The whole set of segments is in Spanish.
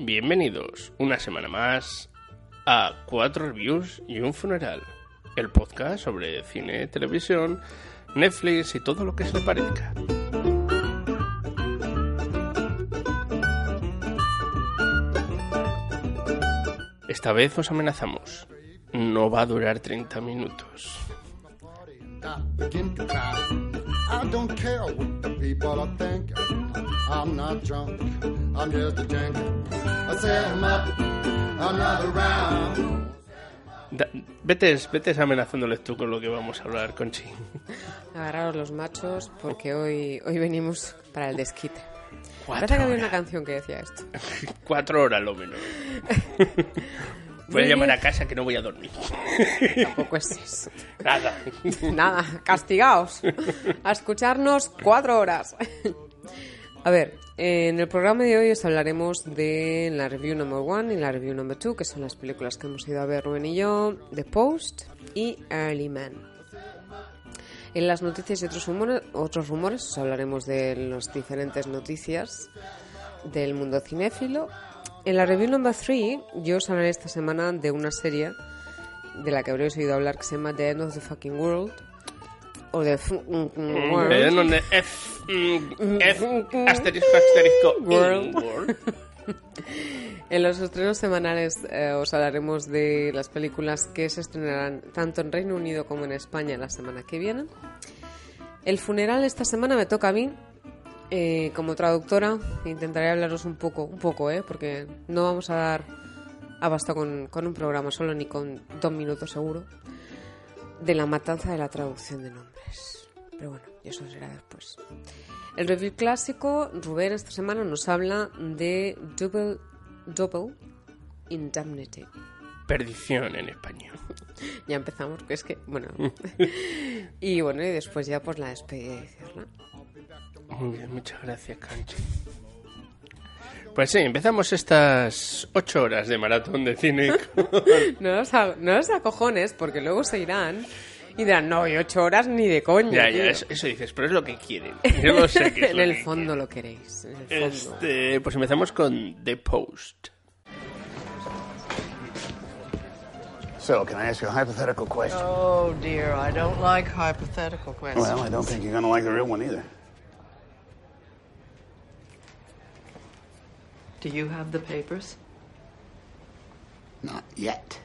Bienvenidos una semana más a Cuatro Reviews y un Funeral, el podcast sobre cine, televisión, Netflix y todo lo que se le parezca. Esta vez os amenazamos. No va a durar 30 minutos. I don't care what the people are thinking. I'm not drunk, I'm just a drinker. I set 'em up another round. Da- Vetes, vetes amenazándoles tú con lo que vamos a hablar, Conchi. Agarraros los machos porque hoy, hoy venimos para el desquite. Cuatro Parece que había una horas. canción que decía esto. Cuatro horas lo menos. Voy a llamar a casa que no voy a dormir. Tampoco es eso. Nada. Nada, castigaos. A escucharnos cuatro horas. A ver, en el programa de hoy os hablaremos de la review number one y la review number two, que son las películas que hemos ido a ver Rubén y yo, The Post y Early Man. En las noticias y otros rumores, otros rumores os hablaremos de las diferentes noticias del mundo cinéfilo. En la review number three yo os hablaré esta semana de una serie de la que habréis oído hablar que se llama The End of the Fucking World o The F Eh, World. donde F, mm, F, asterisco, asterisco, World. World. En los estrenos semanales eh, os hablaremos de las películas que se estrenarán tanto en Reino Unido como en España la semana que viene. El funeral esta semana me toca a mí. Eh, como traductora intentaré hablaros un poco, un poco, ¿eh? porque no vamos a dar abasto con, con un programa solo ni con dos minutos seguro de la matanza de la traducción de nombres. Pero bueno, eso será después. El review clásico, Rubén esta semana nos habla de Double, Double Indemnity. Perdición en español. Ya empezamos, que es que, bueno. y bueno, y después ya pues la despedida y cierra. Muy bien, muchas gracias, Conchi. Pues sí, empezamos estas ocho horas de maratón de cine. No os, a- no os acojones, porque luego se irán y dirán, no, y ocho horas ni de coña. ya, ya, tío". eso, eso dices, pero es lo que quieren. Yo lo sé que es en lo el que fondo lo queréis. En el quieren. fondo. Este, pues empezamos con The Post. So, can I ask you a hypothetical question? Oh dear, I don't like hypothetical questions. Well, I don't think you're going to like the real one either. Do you have the papers? Not yet.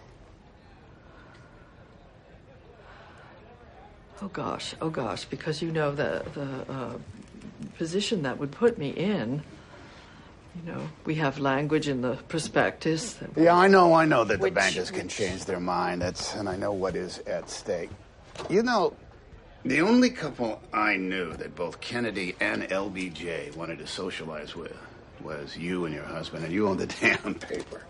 Oh gosh, oh gosh, because you know the the uh, position that would put me in. You know, we have language in the prospectus. That Yeah, I know, I know that the bankers can change their mind. That's, and I know what is at stake. You know, the only couple I knew that both Kennedy and LBJ wanted to socialize with was you and your husband, and you owned the damn paper.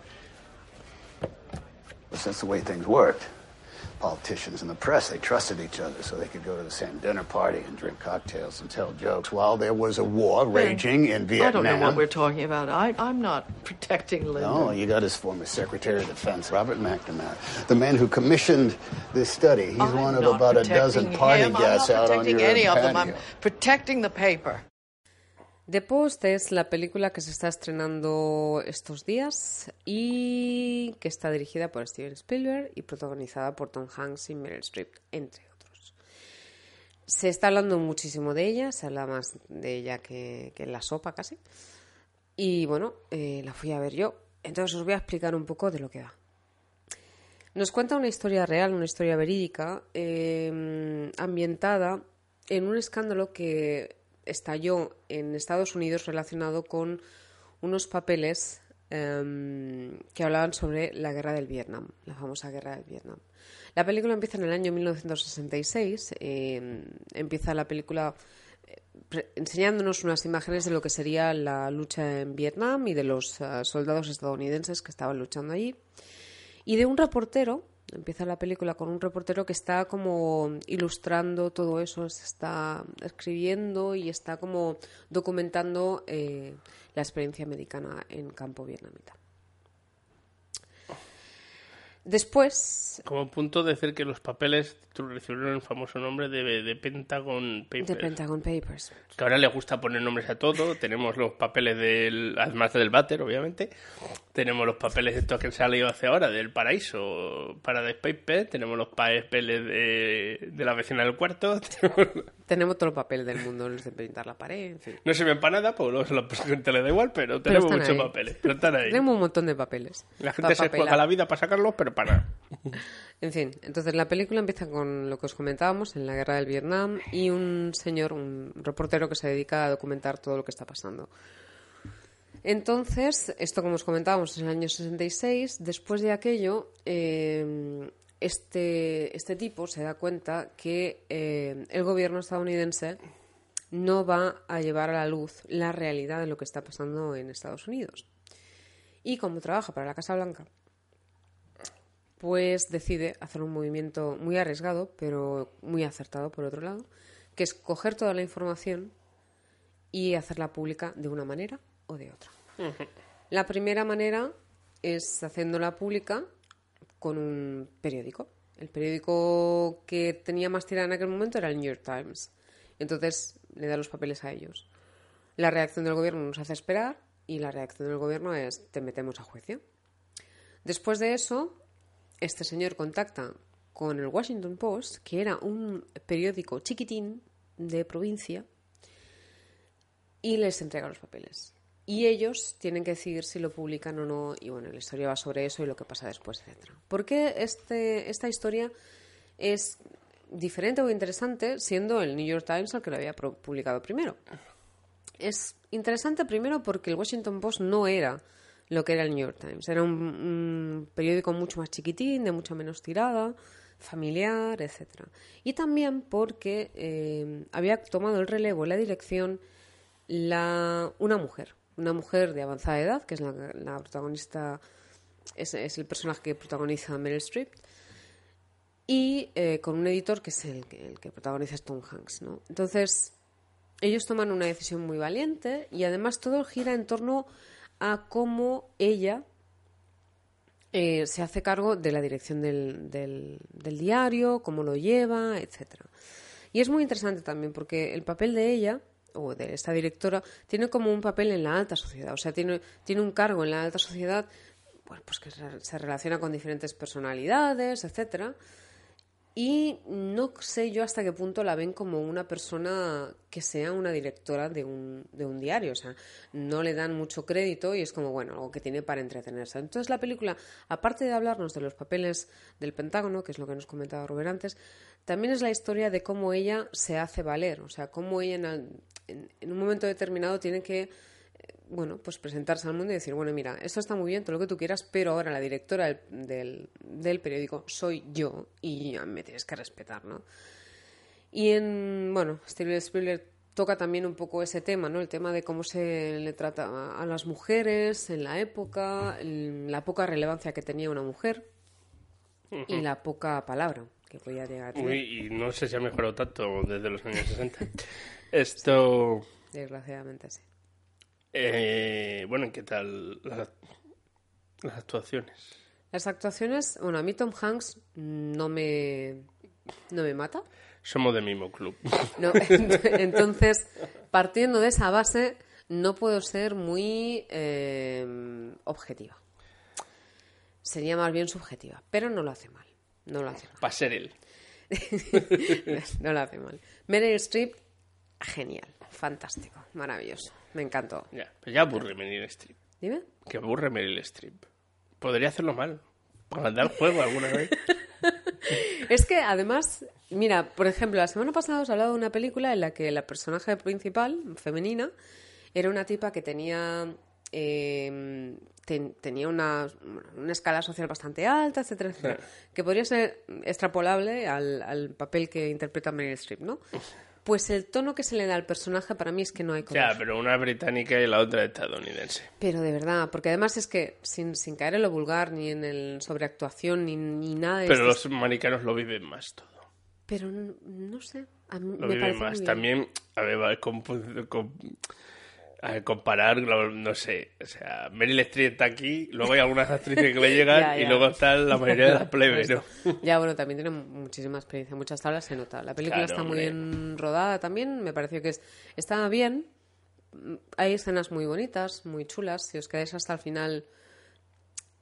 But that's the way things worked. Politicians and the press, they trusted each other so they could go to the same dinner party and drink cocktails and tell jokes while there was a war raging in Vietnam. I don't know what we're talking about. I, I'm not protecting Linda. No, you got his former Secretary of Defense, Robert McNamara, the man who commissioned this study. He's I'm one of about a dozen party him. guests I'm not out on protecting any of them. I'm protecting the paper. The Post es la película que se está estrenando estos días y que está dirigida por Steven Spielberg y protagonizada por Tom Hanks y Meryl Streep, entre otros. Se está hablando muchísimo de ella, se habla más de ella que, que en la sopa casi. Y bueno, eh, la fui a ver yo. Entonces os voy a explicar un poco de lo que va. Nos cuenta una historia real, una historia verídica, eh, ambientada en un escándalo que estalló en Estados Unidos relacionado con unos papeles em, que hablaban sobre la guerra del Vietnam, la famosa guerra del Vietnam. La película empieza en el año 1966, em, empieza la película eh, enseñándonos unas imágenes de lo que sería la lucha en Vietnam y de los eh, soldados estadounidenses que estaban luchando allí. Y de un reportero, empieza la película con un reportero que está como ilustrando todo eso, está escribiendo y está como documentando eh, la experiencia americana en campo vietnamita. Después, Como punto decir que los papeles recibieron el famoso nombre de, de Pentagon Papers. The Pentagon Papers. que ahora le gusta poner nombres a todo. Tenemos los papeles del, además del váter, obviamente. Tenemos los papeles estos que se ha leído hace ahora, del paraíso, Paradise Paper. Tenemos los papeles de, de la vecina del cuarto. Tenemos- Tenemos todo el papel del mundo, los de pintar la pared, en fin. no sirven para nada, pues a la gente le da igual, pero tenemos están muchos ahí. papeles. Pero están ahí. Tenemos un montón de papeles. La Pa' gente se juega la vida para sacarlos, pero En fin, entonces la película empieza con lo que os comentábamos en la guerra del Vietnam y un señor, un reportero que se dedica a documentar todo lo que está pasando. Entonces, esto como os comentábamos es el año 66, después de aquello, eh, este, este tipo se da cuenta que eh, el gobierno estadounidense no va a llevar a la luz la realidad de lo que está pasando en Estados Unidos. Y como trabaja para la Casa Blanca, pues decide hacer un movimiento muy arriesgado, pero muy acertado por otro lado, que es coger toda la información y hacerla pública de una manera o de otra. La primera manera es haciéndola pública con un periódico. El periódico que tenía más tirada en aquel momento era el New York Times. Entonces le da los papeles a ellos. La reacción del gobierno nos hace esperar y la reacción del gobierno es te metemos a juicio. Después de eso, este señor contacta con el Washington Post, que era un periódico chiquitín de provincia, y les entrega los papeles. Y ellos tienen que decidir si lo publican o no, y bueno, la historia va sobre eso y lo que pasa después, etc. ¿Por qué este, esta historia es diferente o interesante siendo el New York Times el que lo había publicado primero? Es interesante primero porque el Washington Post no era lo que era el New York Times. Era un, periódico mucho más chiquitín, de mucha menos tirada, familiar, etc. Y también porque eh, había tomado el relevo, la dirección, la, una mujer. Una mujer de avanzada edad, que es la, protagonista, es, es el personaje que protagoniza Meryl Streep. Y eh, con un editor que es el el que protagoniza Tom Hanks. ¿no? Entonces, ellos toman una decisión muy valiente y además todo gira en torno a cómo ella eh, se hace cargo de la dirección del, del- diario, cómo lo lleva, etcétera. Y es muy interesante también porque el papel de ella o de esta directora tiene como un papel en la alta sociedad, o sea, tiene, tiene un cargo en la alta sociedad bueno, pues que se relaciona con diferentes personalidades, etcétera. Y no sé yo hasta qué punto la ven como una persona que sea una directora de un, de un diario. O sea, no le dan mucho crédito y es como, bueno, algo que tiene para entretenerse. Entonces la película, aparte de hablarnos de los papeles del Pentágono, que es lo que nos comentaba Rubén antes, también es la historia de cómo ella se hace valer. O sea, cómo ella en, en un momento determinado tiene que bueno, pues presentarse al mundo y decir, bueno, mira, esto está muy bien, todo lo que tú quieras, pero ahora la directora del, del, del periódico soy yo y me tienes que respetar, ¿no? Y en, bueno, Steven Spielberg toca también un poco ese tema, ¿no? El tema de cómo se le trata a- las mujeres en la época, la poca relevancia que tenía una mujer y la poca palabra que podía llegar a tener, Uy, y no sé si ha mejorado tanto desde los años 60. Esto. desgraciadamente sí. Eh, bueno, ¿y qué tal las, las actuaciones? Las actuaciones, bueno, a mí Tom Hanks no me, no me mata. Somos del mismo club. No, entonces, partiendo de esa base, no puedo ser muy eh, objetiva. Sería más bien subjetiva, pero no lo hace mal. No lo hace mal. Para ser él. no lo hace mal. Meryl Streep, genial, fantástico, maravilloso. Me encantó. Ya, pero ya aburre Meryl Streep. Dime. Que aburre Meryl Streep. Podría hacerlo mal. Para dar juego alguna vez. Es que además, mira, por ejemplo, la semana pasada os he hablado de una película en la que la personaje principal, femenina, era una tipa que tenía eh, ten- tenía una, una escala social bastante alta, etcétera, etcétera, que podría ser extrapolable al, al papel que interpreta Meryl Streep, ¿no? Pues el tono que se le da al personaje para mí es que no hay color. Ya, pero una británica y la otra estadounidense. Pero de verdad, porque además es que sin, sin caer en lo vulgar, ni en el sobreactuación, ni, ni nada de Pero los americanos lo viven más todo. Pero no sé, a mí Lo me viven parece más. muy bien. También, a ver, con- A comparar, no sé, o sea, Meryl Streep está aquí, luego hay algunas actrices que le llegan Ya, y luego están la mayoría de la plebe, ¿no? Ya, bueno, también tiene muchísima experiencia, muchas tablas se nota. La película Claro, está muy bien rodada también, me pareció que es, está bien. Hay escenas muy bonitas, muy chulas. Si os quedáis hasta el final,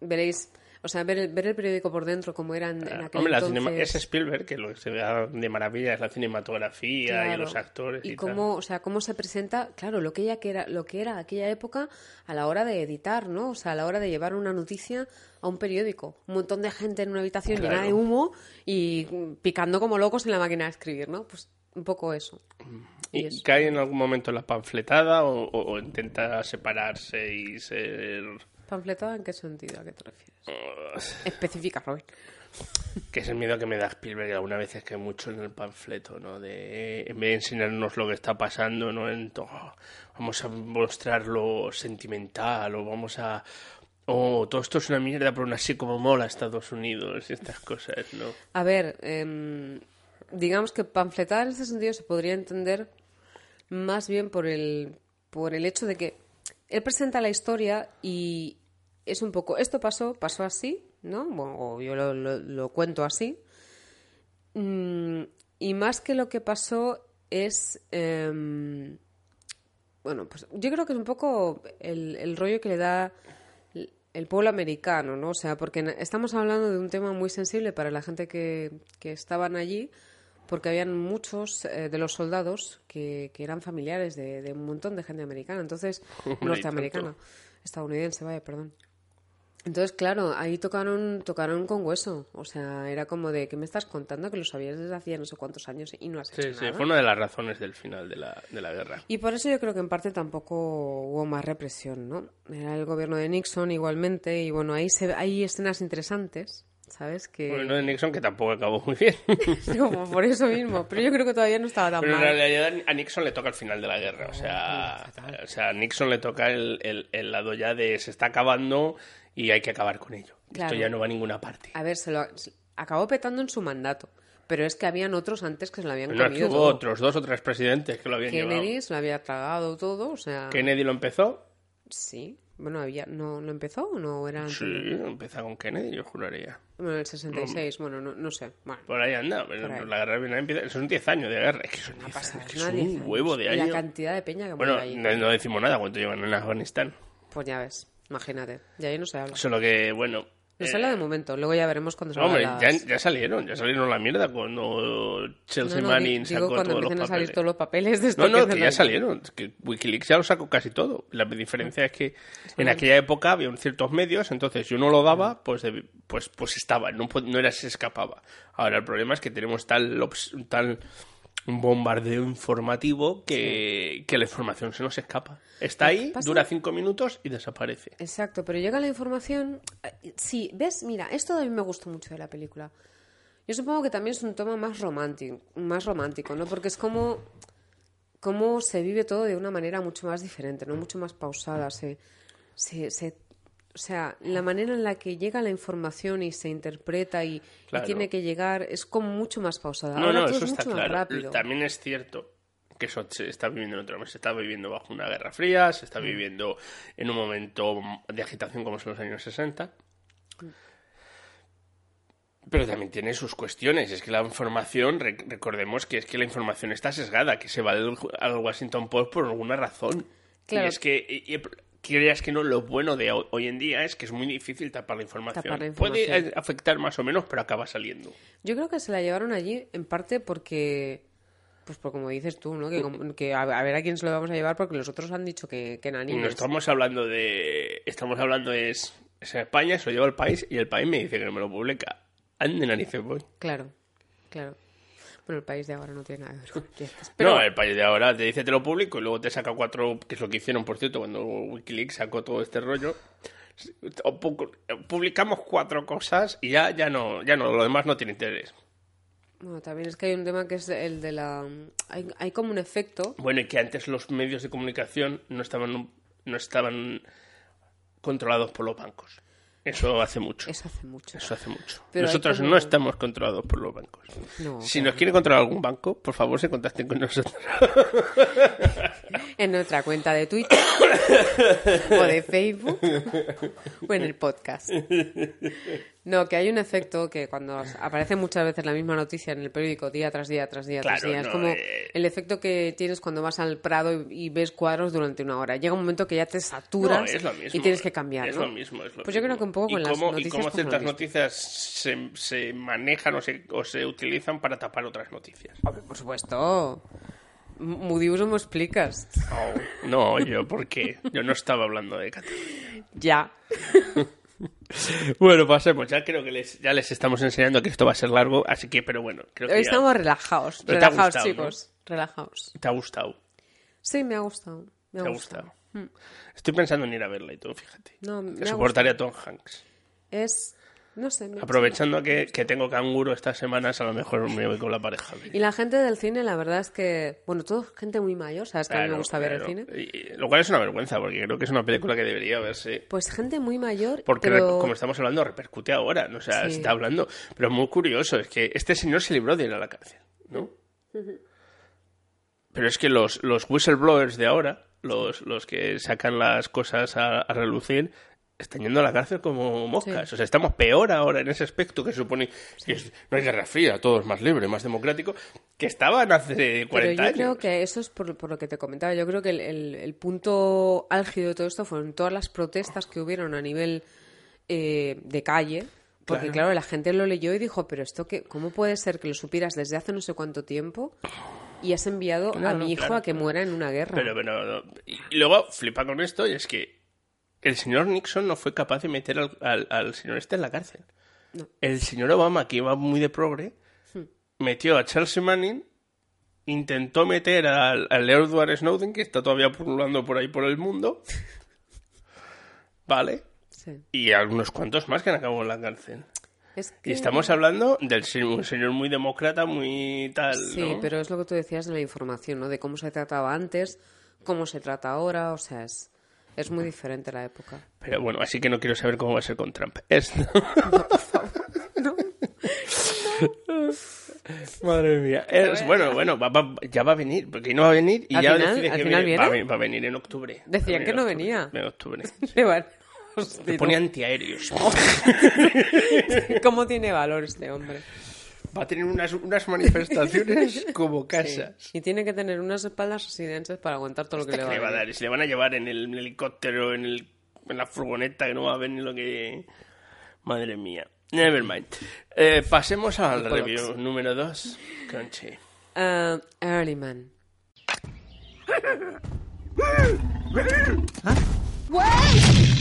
veréis, o sea, ver el, ver el periódico por dentro como era en, aquel Hombre, entonces. es Spielberg, que lo que se ve de maravilla es la cinematografía y los actores y, y tal. cómo o sea cómo se presenta claro lo que ella que era lo que era aquella época a la hora de editar no o sea a la hora de llevar una noticia a un periódico. Un montón de gente en una habitación llena de humo y picando como locos en la máquina de escribir no pues un poco eso. ¿Y cae en algún momento en la panfletada o, o- o intenta separarse y ser... panfletada en qué sentido a qué te refieres Oh. especifica Robert Que es el miedo que me da Spielberg alguna vez es que mucho en el panfleto, ¿no? De, en vez de enseñarnos lo que está pasando, ¿no? En to- oh, vamos a mostrar lo sentimental o vamos a... Oh, todo esto es una mierda, pero aún así como mola Estados Unidos y estas cosas, ¿no? A ver, em, digamos que panfletada en este sentido se podría entender más bien por el, por el hecho de que él presenta la historia y es un poco, esto pasó, pasó así, ¿no? Bueno, o yo lo, lo- lo cuento así. Mm, y más que lo que pasó es... em, bueno, pues yo creo que es un poco el, el rollo que le da el- pueblo americano, ¿no? O sea, porque estamos hablando de un tema muy sensible para la gente que, que estaban allí, porque habían muchos eh, de los soldados que, que eran familiares de, de un montón de gente americana, entonces, norteamericana, estadounidense, vaya, perdón. Entonces, claro, ahí tocaron, tocaron con hueso. O sea, era como de, ¿qué me estás contando? Que lo sabías desde hacía no sé cuántos años y no has hecho Sí, sí, nada. fue una de las razones del final de la, de la guerra. Y por eso yo creo que en parte tampoco hubo más represión, ¿no? Era el gobierno de Nixon igualmente y bueno, ahí se, hay escenas interesantes, ¿sabes? Que Bueno, de Nixon que tampoco acabó muy bien. como por eso mismo, pero yo creo que todavía no estaba tan Pero en mal. realidad a Nixon le toca el final de la guerra. O sea, o sea a Nixon le toca el, el- el lado ya de se está acabando y hay que acabar con ello. Claro. Esto ya no va a ninguna parte. A ver, se lo acabó petando en su mandato, pero es que habían otros antes que se lo habían No, comido hubo todo. otros dos o tres presidentes que lo habían Kennedy llevado. se lo había tragado todo, o sea, Kennedy lo empezó. sí. Bueno, había no no empezó o no era? Sí, empezó con Kennedy, yo juraría. Bueno, en el 66, bueno, no, no sé. Bueno, Por ahí anda. pero ahí. La guerra de Vietnam empieza. Son 10 años de guerra. Es que son 10 pasa, años, que son 10 un años. huevo de Y años. la cantidad de peña que Bueno, no, no decimos nada cuánto llevan en Afganistán. Pues ya ves, imagínate. Y ahí no se habla. Solo que, bueno. No se eh, habla de momento, luego ya veremos cuando salgan Hombre, las... ya, ya salieron, ya salieron la mierda cuando Chelsea No, no, Manning digo sacó cuando todos los empiecen a salir papeles. todos los papeles de esto No, no, que ya ahí. salieron. Es que Wikileaks ya lo sacó casi todo. La diferencia es que en aquella época había ciertos medios, entonces si uno lo daba, pues debi- pues pues estaba, no, no era se escapaba. Ahora el problema es que tenemos tal obs- tal bombardeo informativo que, que la información se nos escapa. Está ahí, pasa- dura cinco minutos y desaparece. Exacto, pero llega la información... eh, Sí, ves, mira, esto a mí me gustó mucho de la película. Yo supongo que también es un tema más romántico, más romántico, ¿no? Porque es como cómo se vive todo de una manera mucho más diferente, ¿no? Mucho más pausada. Se, se, se- o sea, la manera en la que llega la información y se interpreta y, tiene que llegar es como mucho más pausada. No, Ahora no, todo eso es está mucho más claro. rápido. También es cierto que eso se está viviendo en otro se está viviendo bajo una guerra fría, se está Mm. viviendo en un momento de agitación como son los años 60. Pero también tiene sus cuestiones. Es que la información, rec- recordemos que es que la información está sesgada, que se va al, al Washington Post por alguna razón. Claro. Y es que, y- y- creas que no, lo bueno de ho- hoy en día es que es muy difícil tapar la información. Tapar la Puede información. eh, afectar más o menos, pero acaba saliendo. Yo creo que se la llevaron allí en parte porque, pues por como dices tú, ¿no? Que, como- que a, a ver a quién se lo vamos a llevar porque los otros han dicho que, que Y no estamos hablando de. Estamos hablando es, es en España, se lo lleva el país y el país me dice que no me lo publica. Ande narices voy. Claro, claro. Bueno, el país de ahora no tiene nada que ver con fiestas, Pero No, el país de ahora te dice te lo publico y luego te saca cuatro, que es lo que hicieron, por cierto, cuando Wikileaks sacó todo este rollo. O Publicamos cuatro cosas y ya, ya no, ya no, lo demás no tiene interés. bueno, también es que hay un tema que es el de la... Hay, hay como un efecto... Bueno, y que antes los medios de comunicación no estaban, no estaban controlados por los bancos. Eso hace mucho. Eso hace mucho. Eso hace mucho. Pero Nosotros como- no estamos controlados por los bancos. No, si claro. nos quiere controlar algún banco, por favor se contacten con nosotros. en nuestra cuenta de Twitter o de Facebook o en el podcast. No, que hay un efecto que cuando aparece muchas veces la misma noticia en el periódico día tras día, tras día, tras día, es como eh. el efecto que tienes cuando vas al Prado y, y ves cuadros durante una hora. Llega un momento que ya te saturas No, mismo. y tienes que cambiar, Es ¿no? lo mismo, es lo Pues yo creo que un poco ¿Y con las noticias Y cómo ciertas noticias se, se manejan o se, o se utilizan para tapar otras noticias. Por supuesto. Muy uso me explicas. Oh, no, yo, ¿por qué? Yo no estaba hablando de Cataluña. Ya. Bueno, pasemos. Ya creo que les, ya les estamos enseñando que esto va a ser largo, así que, pero bueno, creo que Hoy ya- estamos relajados. Pero Relajados, gustado, chicos. Relajados. te ha gustado. Sí, me ha gustado. Me ha, Te gustado. Estoy pensando en ir a verla y todo, fíjate. No, me que soportaría a Tom Hanks. Es. No sé. me- Aprovechando que, que tengo canguro estas semanas, a lo mejor me voy con la pareja. Y la gente del cine, la verdad es que. Bueno, todo gente muy mayor, ¿sabes? Que a mí me Claro, gusta ver el cine. Y- lo cual es una vergüenza, porque creo que es una película que debería verse. Pues gente muy mayor. Porque, pero... como estamos hablando, repercute ahora. ¿no? O sea, Sí. está hablando. Pero es muy curioso, es que este señor se libró de ir a la cárcel, ¿no? Pero es que los, los whistleblowers de ahora, los, los que sacan las cosas a, a relucir, están yendo a la cárcel como moscas. Sí. O sea, estamos peor ahora en ese aspecto que se supone que es- no hay guerra fría, todo es más libre, más democrático, que estaban hace 40 Pero yo años. creo que eso es por, por lo que te comentaba. Yo creo que el, el- el punto álgido de todo esto fueron todas las protestas que hubieron a nivel eh, de calle. Porque, Claro. claro. la gente lo leyó y dijo, pero esto qué, ¿cómo puede ser que lo supieras desde hace no sé cuánto tiempo y has enviado a mi hijo claro, a que muera en una guerra? Pero, pero, y luego flipa con esto y es que el señor Nixon no fue capaz de meter al, al- al señor este en la cárcel. No. El señor Obama, que iba muy de progre, metió a Chelsea Manning, intentó meter al, al Edward Snowden, que está todavía pululando por ahí por el mundo, ¿vale? Sí. Y algunos cuantos más que han acabado en la cárcel. Es Y que- estamos hablando del un señor muy demócrata, muy tal, Sí, ¿no? pero es lo que tú decías de la información, ¿no? De cómo se trataba antes, cómo se trata ahora, o sea, es, es muy diferente la época. Pero bueno, así que no quiero saber cómo va a ser con Trump. Es... Madre mía. Es- bueno, bueno, va- va- ya va a venir, porque no va a venir y ¿Al ya final- al que final viene- Va, a viene? ve- va a venir en octubre. Decían que no octubre. venía. En octubre. Le van- Hostia, pone antiaéreos. ¿Cómo tiene valor este hombre? Va a tener unas, unas manifestaciones como casas. Sí. Y tiene que tener unas espaldas residentes para aguantar todo lo que ¿Qué le va le va a dar. Y se le van a llevar en el, en el helicóptero, en, el, en la furgoneta, que no va a ver ni lo que... Madre mía. Nevermind. Eh, pasemos al review número 2. Conchi. Ah, Early Man.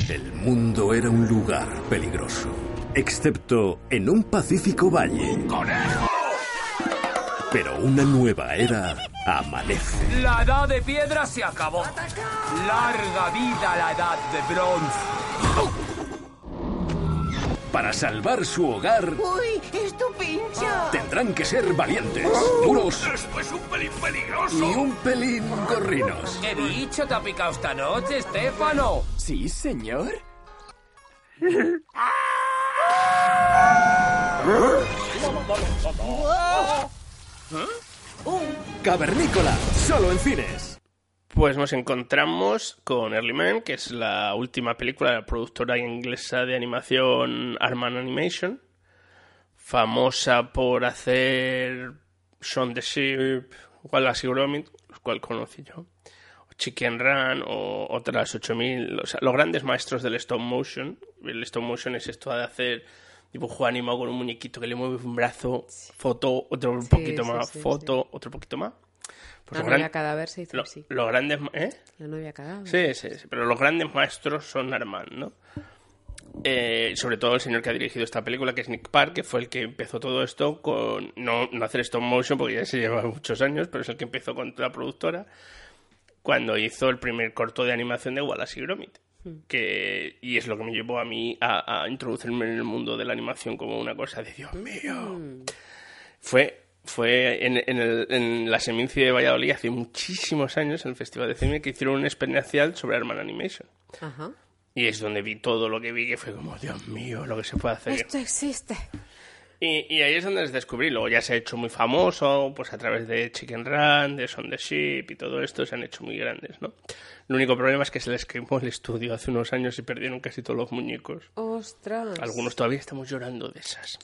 El mundo era un lugar peligroso, excepto en un pacífico valle. Pero una nueva era amanece. La edad de piedra se acabó. Larga vida la edad de bronce. Para salvar su hogar ¡Uy! ¡Es tu pincho! tendrán que ser valientes, duros Esto es un pelín peligroso. y un pelín gorrinos. ¿Qué bicho te ha picado esta noche, Estefano? Sí, señor. Cavernícola, solo en cines. Pues nos encontramos con Early Man, que es la última película de la productora inglesa de animación Arman Animation, famosa por hacer Shaun the Sheep, Wallace y Gromit, los cual conocí yo, Chicken Run, o otras 8000, o sea, los grandes maestros del stop motion. El stop motion es esto de hacer dibujo animado con un muñequito que le mueve un brazo, foto, otro un Sí, poquito sí, más, sí, foto, otro poquito más. Pues La novia gran- cadáver se hizo lo- así. los grandes, ¿eh? La novia cadáver. Sí, sí, sí, pero los grandes maestros son Armand, ¿no? Eh, sobre todo el señor que ha dirigido esta película, que es Nick Park, que fue el que empezó todo esto con... No, no hacer stop motion, porque ya se lleva muchos años, pero es el que empezó con la productora, cuando hizo el primer corto de animación de Wallace y Gromit. Que, y es lo que me llevó a mí a, a introducirme en el mundo de la animación como una cosa de Dios mío. Fue, fue en, en, el- en la Seminci de Valladolid hace muchísimos años, en el Festival de Cine, que hicieron un especial sobre Arman Animation. Ajá. Y es donde vi todo lo que vi, que fue como, Dios mío, lo que se puede hacer. Esto existe. Y, y ahí es donde les descubrí. Luego ya se ha hecho muy famoso, pues a través de Chicken Run, de Son the Ship y todo esto se han hecho muy grandes, ¿no? El único problema es que se les quemó el estudio hace unos años y perdieron casi todos los muñecos. Ostras. Algunos todavía estamos llorando de esas.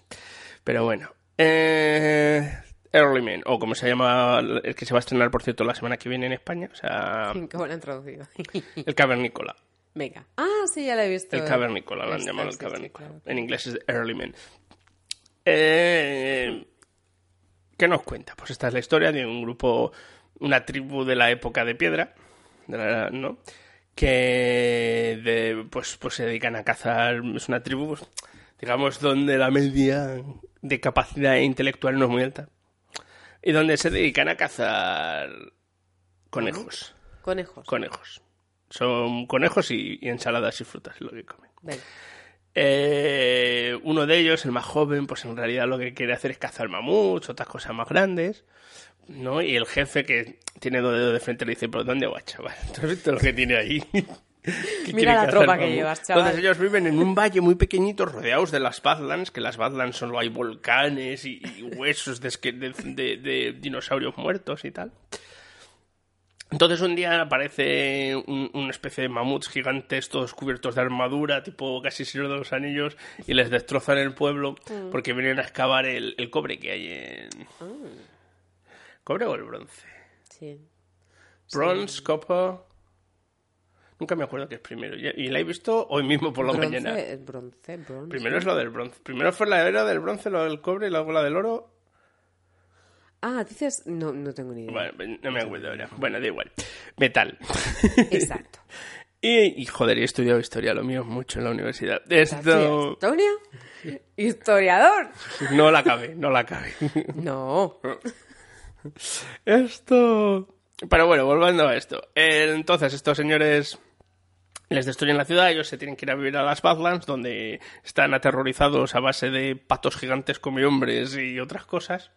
Pero bueno. Eh, Early Man, o como se llama, el que se va a estrenar, por cierto, la semana que viene en España. O sea, Qué buena traducido. el Cavernícola. Venga. Ah, sí, ya la he visto. El Cavernícola, lo han llamado el Cavernícola. En inglés es Early Man. Eh, ¿Qué nos cuenta? Pues esta es la historia de un grupo, una tribu de la época de piedra, de la- ¿no? Que de- pues, pues se dedican a cazar. Es una tribu, pues, digamos, donde la media de capacidad intelectual no es muy alta. Y donde se dedican a cazar conejos. Conejos. Conejos. Son conejos y, y ensaladas y frutas lo que comen. Venga. Eh, uno de ellos, el más joven, pues en realidad lo que quiere hacer es cazar mamuts, otras cosas más grandes, ¿no? Y el jefe que tiene dos dedos de frente le dice, ¿por dónde vas, chaval? ¿Tú has visto lo que tiene ahí? Quiere la tropa que llevas, chaval. Entonces ellos viven en un valle muy pequeñito rodeados de las Badlands, que las Badlands solo hay volcanes y, y huesos de, de- de- de dinosaurios muertos y tal. Entonces un día aparece un- una especie de mamuts gigantes, todos cubiertos de armadura, tipo casi Señor de los Anillos, y les destrozan el pueblo Mm. porque vienen a excavar el, el cobre que hay en... Ah. ¿Cobre o el bronce? Sí. Bronze, copper... Nunca me acuerdo qué es primero. Y la he visto hoy mismo por la bronce, mañana. bronce, bronce. Primero es lo del bronce. Primero fue la era del bronce, lo del cobre, y luego la del oro. Ah, dices... No, no tengo ni idea. Bueno, no me acuerdo ahora. Bueno, da igual. Metal. Exacto. Y, y, joder, he estudiado historia, lo mío mucho en la universidad. Esto ¿Historia? ¿Historiador? no la cabe, no la cabe. No. Esto. Pero bueno, volviendo a esto. Entonces, estos señores les destruyen la ciudad, ellos se tienen que ir a vivir a las Badlands, donde están aterrorizados a base de patos gigantes come hombres y otras cosas.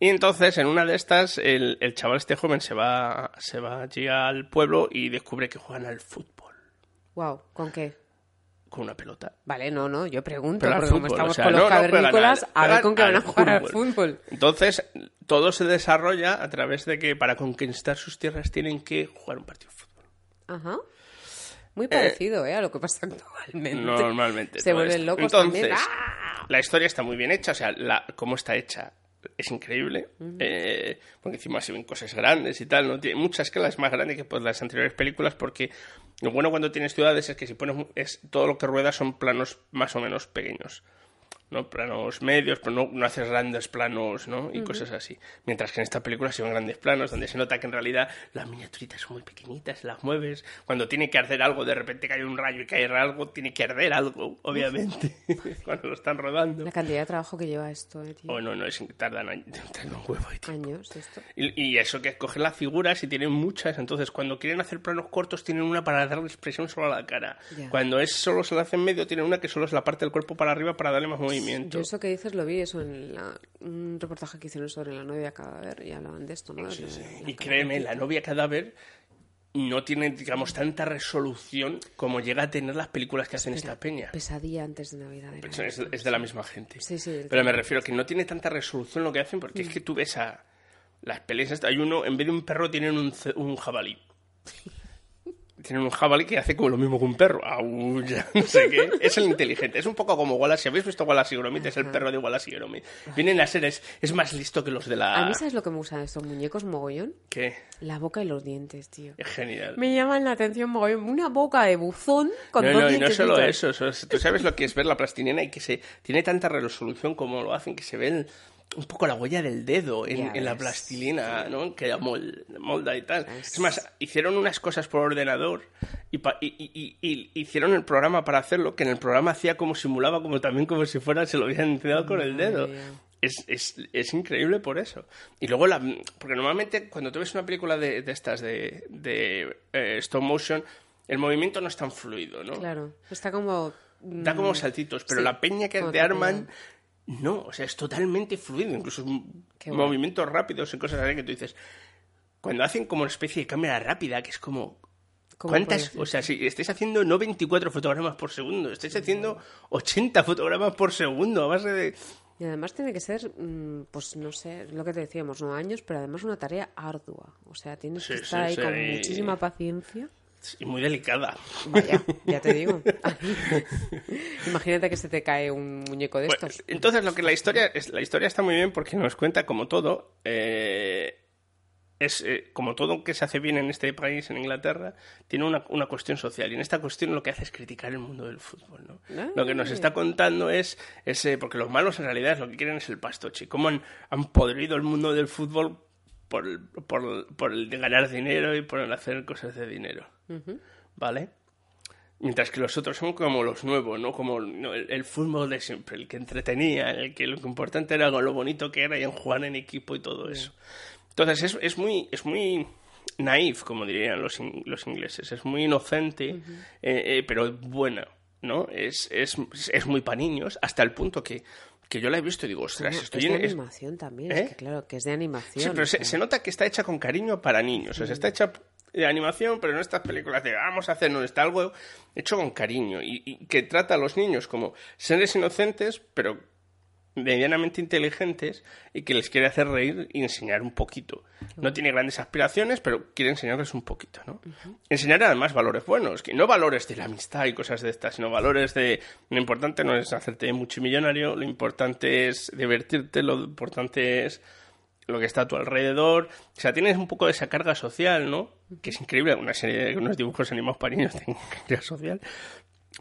Y entonces, en una de estas, el, el chaval este joven se va, se va allí al pueblo y descubre que juegan al fútbol Wow, ¿con qué? con una pelota. Vale, no, no, yo pregunto, Pero porque como estamos o sea, con los no- cavernícolas, a ver con qué van a jugar al fútbol. Entonces, todo se desarrolla a través de que para conquistar sus tierras tienen que jugar un partido de fútbol. Ajá. Muy parecido, ¿eh? A lo que pasa actualmente. Normalmente. Se vuelven esto. locos Entonces, también. ¡Ah! la historia está muy bien hecha, o sea, la, cómo está hecha es increíble, eh, porque encima se ven cosas grandes y tal, ¿no? Tiene muchas escalas más grandes que pues, las anteriores películas, porque lo bueno cuando tienes ciudades es que si pones, es, todo lo que rueda son planos más o menos pequeños. ¿No? Planos medios, pero no, no haces grandes planos, ¿no? Y cosas así. Mientras que en esta película se ven grandes planos, donde se nota que en realidad las miniaturitas son muy pequeñitas, las mueves. Cuando tiene que arder algo, de repente cae un rayo y cae algo, tiene que arder algo, obviamente, cuando lo están rodando. La cantidad de trabajo que lleva esto, eh, tío. O no, no, es tardan años, tardan un huevo de. Años, esto. Y, y eso que cogen las figuras y tienen muchas, entonces cuando quieren hacer planos cortos tienen una para darle expresión solo a la cara. Cuando es solo se la hace en medio tienen una que solo es la parte del cuerpo para arriba para darle más movimiento. Yo eso que dices lo vi, eso en la- un reportaje que hicieron sobre la novia cadáver y hablaban de esto, ¿no? La Y créeme, la novia cadáver no tiene, digamos, tanta resolución como llega a tener las películas que hacen esta peña. Pesadilla antes de Navidad. era Es, es- esto. es de la misma gente. Sí, sí, Pero me refiero que no tiene tanta resolución lo que hacen porque es que tú ves a las peleas. Hay uno, en vez de un perro, tienen un jabalí. Tienen un jabalí que hace como lo mismo que un perro. Aulla, no sé qué. Es el inteligente. Es un poco como Wallace. Si habéis visto Wallace y Gromit, es el perro de Wallace y Gromit. Vienen a ser, es, es más listo que los de la... A mí, ¿sabes lo que me gustan estos muñecos mogollón? ¿Qué? La boca y los dientes, tío. Es genial. Me llaman la atención mogollón. Una boca de buzón con no, dos no, y no es solo eso, eso es- tú sabes lo que es ver la plastilina y que se tiene tanta resolución como lo hacen, que se ve el- un poco la huella del dedo en, la plastilina, ¿no? Que mol- molda y tal. Es- Es más, hicieron unas cosas por ordenador y, pa- y- y- y- hicieron el programa para hacerlo, que en el programa hacía como simulaba, como también como si fuera, se lo hubieran enseñado con el dedo. Es, es, es increíble por eso. Y luego, la, porque normalmente cuando tú ves una película de, de estas de, de eh, stop motion, el movimiento no es tan fluido, ¿no? Claro. Está como... Da como saltitos, pero sí, la peña que te arman. No, o sea, es totalmente fluido, incluso guay. movimientos rápidos y cosas así que tú dices. Cuando hacen como una especie de cámara rápida, que es como. ¿Cómo ¿Cuántas? O sea, si estáis haciendo no 24 fotogramas por segundo, estáis haciendo 80 fotogramas por segundo a base de. Y además tiene que ser, mm, pues no sé, lo que te decíamos, no años, pero además una tarea ardua. O sea, tienes Sí, que estar sí, ahí sí, con muchísima paciencia. Y muy delicada. Vaya, ya te digo. Imagínate que se te cae un muñeco de Bueno, estos. entonces lo que la historia es la historia está muy bien porque nos cuenta como todo eh, es eh, como todo que se hace bien en este país en Inglaterra tiene una, una cuestión social y en esta cuestión lo que hace es criticar el mundo del fútbol ¿no? Ah. lo que nos está contando es ese porque los malos en realidad lo que quieren es el pastoche cómo han, han podrido el mundo del fútbol por, por, por el de ganar dinero y por el hacer cosas de dinero ¿vale? Mientras que los otros son como los nuevos, ¿no? Como ¿no? el, el fútbol de siempre, el que entretenía, el que lo importante era lo bonito que era y en jugar en equipo y todo eso. Entonces es, es muy, es muy naif, como dirían los, in- los ingleses. Es muy inocente, eh, eh, pero buena, ¿no? Es, es, es muy para niños, hasta el punto que, que yo la he visto y digo, ostras, Bueno, estoy es de en... animación también, ¿Eh? es que claro, que es de animación. Sí, pero se nota que está hecha con cariño para niños. O sea, está hecha de animación, pero no estas películas de vamos a hacer, no, está algo hecho con cariño y, y que trata a los niños como seres inocentes, pero medianamente inteligentes y que les quiere hacer reír y enseñar un poquito. No tiene grandes aspiraciones, pero quiere enseñarles un poquito, ¿no? Enseñar además valores buenos, que no valores de la amistad y cosas de estas, sino valores de lo importante no es hacerte mucho millonario, lo importante es divertirte, lo importante es lo que está a tu alrededor. O sea, tienes un poco de esa carga social, ¿no? Que es increíble, una serie unos dibujos animados para niños tienen carga social.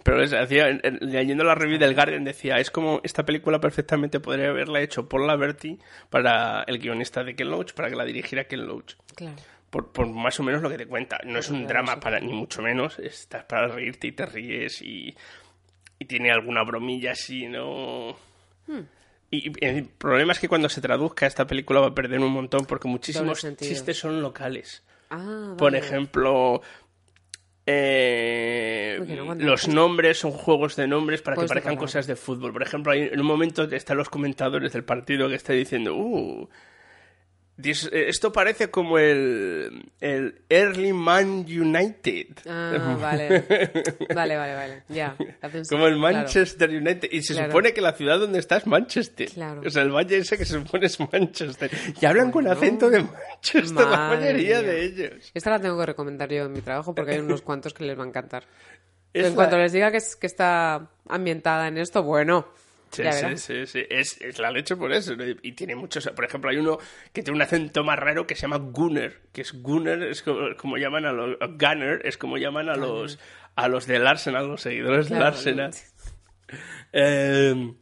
Pero es, hacía, en- en- leyendo la review del Guardian decía, es como esta película perfectamente podría haberla hecho Paul Laverty para el guionista de Ken Loach, para que la dirigiera Ken Loach. Claro. Por, por más o menos lo que te cuenta. No es un drama para ni mucho menos, estás para reírte y te ríes y, y tiene alguna bromilla así, ¿no? Hmm. Y, el problema es que cuando se traduzca esta película va a perder un montón porque muchísimos chistes son locales. Ah, Por ejemplo, eh, Uy, no los nombres son juegos de nombres para que parezcan cosas de fútbol. Por ejemplo, hay- en un momento están los comentadores del partido que están diciendo, uh, esto parece como el, el Early Man United. Ah, vale. Vale, vale, vale. Ya. pensé, Como el claro. Manchester United. Y se Claro. supone que la ciudad donde está es Manchester. Claro. O sea, el valle ese que se supone es Manchester. Y hablan con Bueno. acento de Manchester la mayoría mía. de ellos. Esta la tengo que recomendar yo en mi trabajo porque hay unos cuantos que les va a encantar. Es en la- cuanto les diga que, es, que está ambientada en esto, bueno. Sí, sí, sí, sí. Es, es la leche por eso. Y tiene muchos. Por ejemplo, hay uno que tiene un acento más raro que se llama Gunner. Que es Gunner, es como, como llaman a los. Gunner es como llaman a los. A los del Arsenal, los seguidores del. Arsenal. Eh,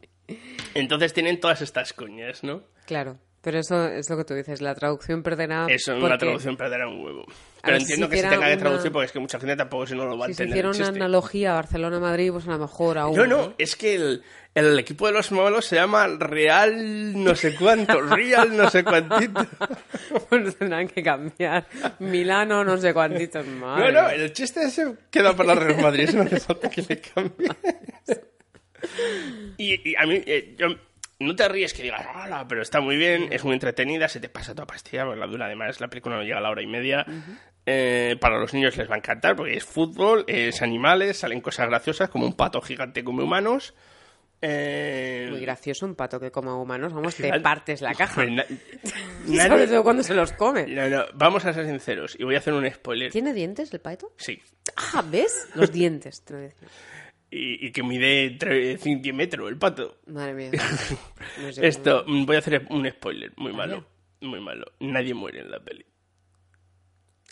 entonces tienen todas estas coñas, ¿no? Claro. Pero eso es lo que tú dices, la traducción perderá. Eso porque una traducción perderá un huevo. Pero si entiendo que se tenga que traducir porque es que mucha gente tampoco si no lo va a Si se entender. hiciera el una analogía Barcelona-Madrid, pues a lo mejor aún. No, no, es que el, el equipo de los malos se llama Real no sé cuánto, Real no sé cuantito. Pues tendrán que cambiar. Milano, no sé cuántitos más. No, no, el chiste ese queda para la Real Madrid, no hace falta que le cambie. Y, y a mí, eh, yo, no te ríes que digas, hola, pero está muy bien, es muy entretenida, se te pasa toda pastilla, porque la dura además, la película no llega a la hora y media. Eh, para los niños les va a encantar porque es fútbol, es animales, salen cosas graciosas como un pato gigante come humanos. Eh, Muy gracioso un pato que coma humanos. Vamos, te partes la caja. Na- Sobre nadie- todo cuando se los come. No, no, vamos a ser sinceros y voy a hacer un spoiler. ¿Tiene dientes el pato? Sí. Ah, ¿ves? Los dientes, te lo decía. Y, y que mide 10 metros el pato. Madre mía. No sé Esto, mm, voy a hacer un spoiler muy malo. Muy malo. Nadie muere en la peli.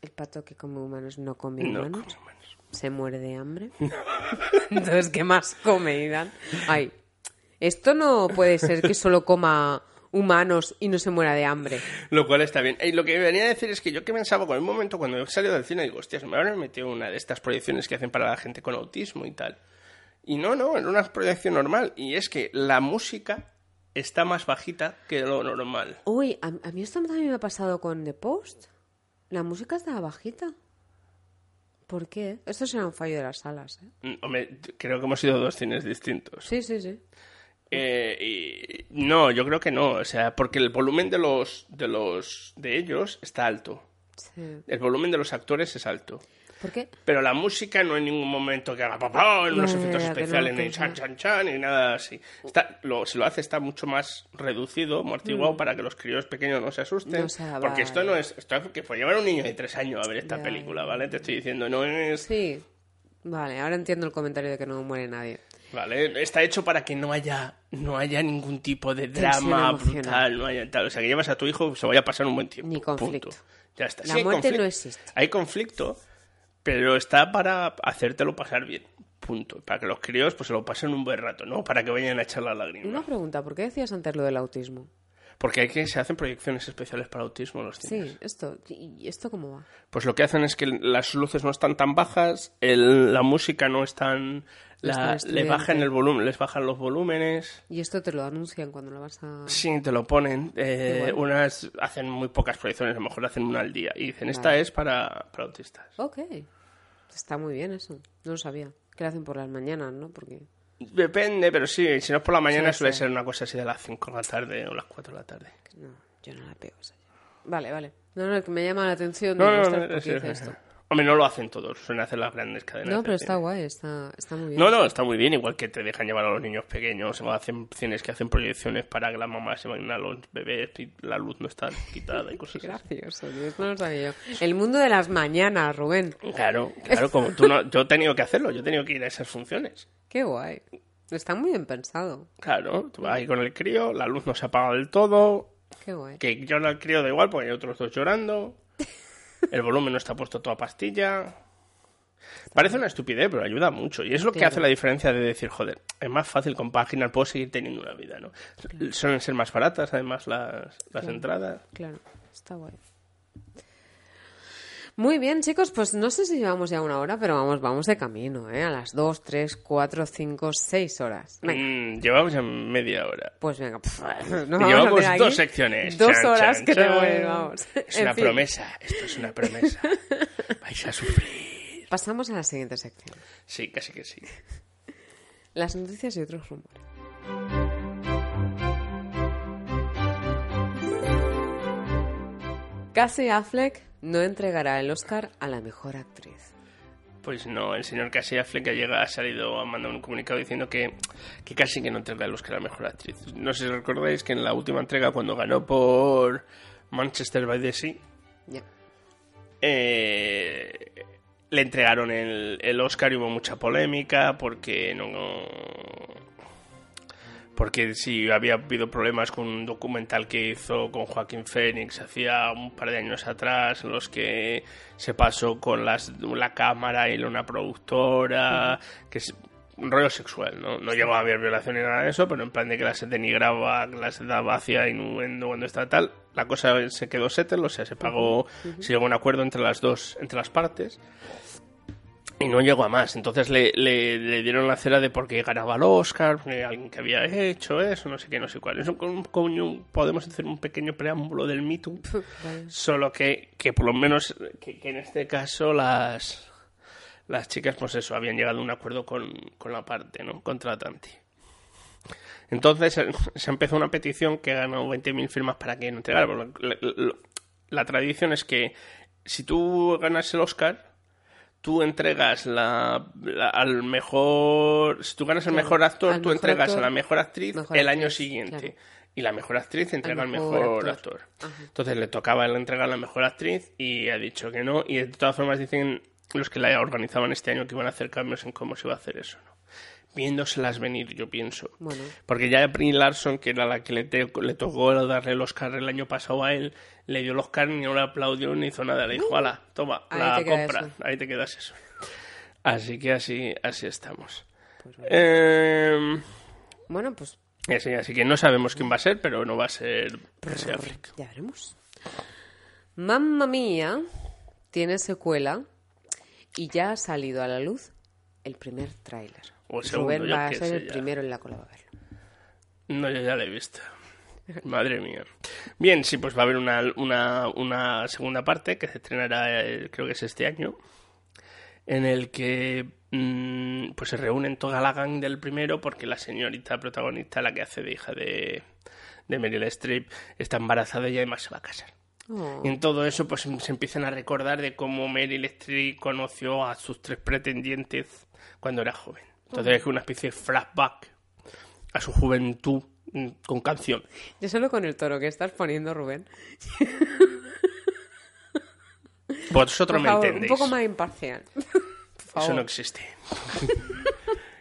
El pato que come humanos no come No humanos. come humanos. Se muere de hambre. Entonces, ¿qué más come, Idan? Ay, esto no puede ser que solo coma humanos y no se muera de hambre. Lo cual está bien. Y lo que venía a decir es que yo que pensaba con el momento cuando he salido del cine, digo, hostias, me habrán metido una de estas proyecciones que hacen para la gente con autismo y tal. Y no, no, era una proyección normal. Y es que la música está más bajita que lo normal. Uy, a, a mí esto también me ha pasado con The Post. La música estaba bajita. ¿Por qué? Esto será un fallo de las salas, ¿eh? Mm, Hombre, creo que hemos ido a dos cines distintos. Sí, sí, sí. Eh, y- no, yo creo que no. O sea, porque el volumen de los, de los de ellos está alto. Sí. El volumen de los actores es alto. ¿Por qué? Pero la música no en ningún momento que haga papá, en unos efectos especiales, ni chan, chan, chan, ni nada así. Está, lo, si lo hace está mucho más reducido, amortiguado, para que los críos pequeños no se asusten. Mm. No se porque esto vale. no es... Esto es que puede llevar a un niño de tres años a ver esta Ya, película. ¿vale? Te estoy diciendo, no es... Sí. Vale, ahora entiendo el comentario de que no muere nadie. Vale, está hecho para que no haya, no haya ningún tipo de drama brutal, no haya tal. O sea, que llevas a tu hijo, se vaya a pasar un buen tiempo. Ni conflicto. punto. Ya está. La Sí, muerte no existe. Hay conflicto, pero está para hacértelo pasar bien. Punto. Para que los críos pues se lo pasen un buen rato, ¿no? Para que vayan a echar la lágrima. Una pregunta, ¿por qué decías antes lo del autismo? Porque hay que se hacen proyecciones especiales para autismo los cines. Sí, esto. ¿Y esto cómo va? Pues lo que hacen es que las luces no están tan bajas, el- la música no es tan... La- le bajan el volumen, les bajan los volúmenes. Y esto te lo anuncian cuando lo vas a... Sí, te lo ponen. Eh, unas hacen muy pocas proyecciones, a lo mejor hacen una al día. Y dicen, esta Vale. es para, para autistas. Ok. Está muy bien eso. No lo sabía. Que lo hacen por las mañanas, ¿no? Porque... Depende, pero sí, si no es por la mañana Sí, suele sí. ser una cosa así de las 5 de la tarde o las 4 de la tarde. No, yo no la pego esa. Vale, vale. No, no, que me llama la atención. No, digo, no, no, ¿por qué sí, dice sí. esto? Hombre, no lo hacen todos, suelen hacer las grandes cadenas. No, pero está guay, está, está muy bien. No, no, está muy bien, igual que te dejan llevar a los niños pequeños, o hacen cines que hacen proyecciones para que las mamás se vayan a los bebés y la luz no está quitada y cosas así. gracioso, Dios, no lo sabía yo. El mundo de las mañanas, Rubén. Claro, claro, como tú no, yo he tenido que hacerlo, yo he tenido que ir a esas funciones. Qué guay. Está muy bien pensado. Claro, tú vas ahí con el crío, la luz no se apaga del todo, Qué guay. que llora el crío da igual porque hay otros dos llorando, el volumen no está puesto toda pastilla. Parece una estupidez, pero ayuda mucho. Y es lo que Claro. hace la diferencia de decir, joder, es más fácil compaginar, puedo seguir teniendo una vida, ¿no? Suelen ser más baratas, además, las, las entradas. Claro, está guay. Muy bien, chicos, pues no sé si llevamos ya una hora, pero vamos, vamos de camino, ¿eh? A las dos, tres, cuatro, cinco, seis horas. Venga, Mm, llevamos ya media hora. pues venga. pf, nos vamos a llevamos aquí dos secciones. Dos Chan, horas chan, que te chan. mueres, vamos. Es En una fin, promesa, esto es una promesa. Vais a sufrir. Pasamos a la siguiente sección. Sí, casi que sí. Las noticias y otros rumores. Cassie Affleck no entregará el Oscar a la mejor actriz. Pues no, el señor Casey Affleck llega, ha salido a mandar un comunicado diciendo que, que casi que no entrega el Oscar a la mejor actriz. No sé si recordáis que en la última entrega, cuando ganó por Manchester by the Sea, eh, le entregaron el, el Oscar y hubo mucha polémica porque no porque sí había habido problemas con un documental que hizo con Joaquín Phoenix hacía un par de años atrás en los que se pasó con las, la cámara y una productora que es un rollo sexual, ¿no? No llegó a haber violación ni nada de eso, pero en plan de que las denigraba, las daba hacia innuendo cuando está tal. La cosa se quedó settle, o sea, se pagó, se llegó a un acuerdo entre las dos, entre las partes. Y no llegó a más. Entonces le, le, le dieron la cera de por qué ganaba el Oscar, porque alguien que había hecho eso, no sé qué, no sé cuál. Es un, un- un- podemos hacer un pequeño preámbulo del Me Too. Vale. Solo que, que por lo menos, que, que en este caso las, las chicas, pues eso, habían llegado a un acuerdo con, con la parte, ¿no? Contratante. Entonces eh, se empezó una petición que ganó 20.000 firmas para que no entregara. porque La, la- la tradición es que si tú ganas el Oscar, tú entregas la, la- al mejor... Si tú ganas el Claro, mejor actor, tú mejor entregas actor, a la mejor actriz mejor el año siguiente. claro. Y la mejor actriz entrega al mejor mejor, actor. actor. Entonces le tocaba el entregar a la mejor actriz y ha dicho que no. Y de todas formas dicen los que la organizaban este año que iban a hacer cambios en cómo se iba a hacer eso, ¿no? Viéndoselas venir, yo pienso. Bueno. Porque ya Brie Larson, que era la que le, te- le tocó darle el Oscar el año pasado a él, le dio el Oscar, ni no le aplaudió ni hizo nada. Le dijo, ala, toma, Ahí la compra. Ahí te quedas eso. Así que así, así estamos. Pues Eh, Bueno, pues así, así que no sabemos quién va a ser, pero no va a ser ya veremos. Mamma mía tiene secuela y ya ha salido a la luz el primer tráiler. O el segundo, Rubén va a ser el ya. primero en la cola a verlo. No, yo ya la he visto. Madre mía. Bien, sí, pues va a haber una, una, una segunda parte que se estrenará, eh, creo que es este año, en el que mm, pues se reúnen toda la gang del primero porque la señorita protagonista, la que hace de hija de, de Meryl Streep, está embarazada y además se va a casar. Oh. Y en todo eso, pues se empiezan a recordar de cómo Meryl Streep conoció a sus tres pretendientes cuando era joven. Entonces es una especie de flashback a su juventud mm, con canción. Yo solo con el toro que estás poniendo, Rubén. Vosotros Por me favor, un entendéis. poco más imparcial. Eso no existe.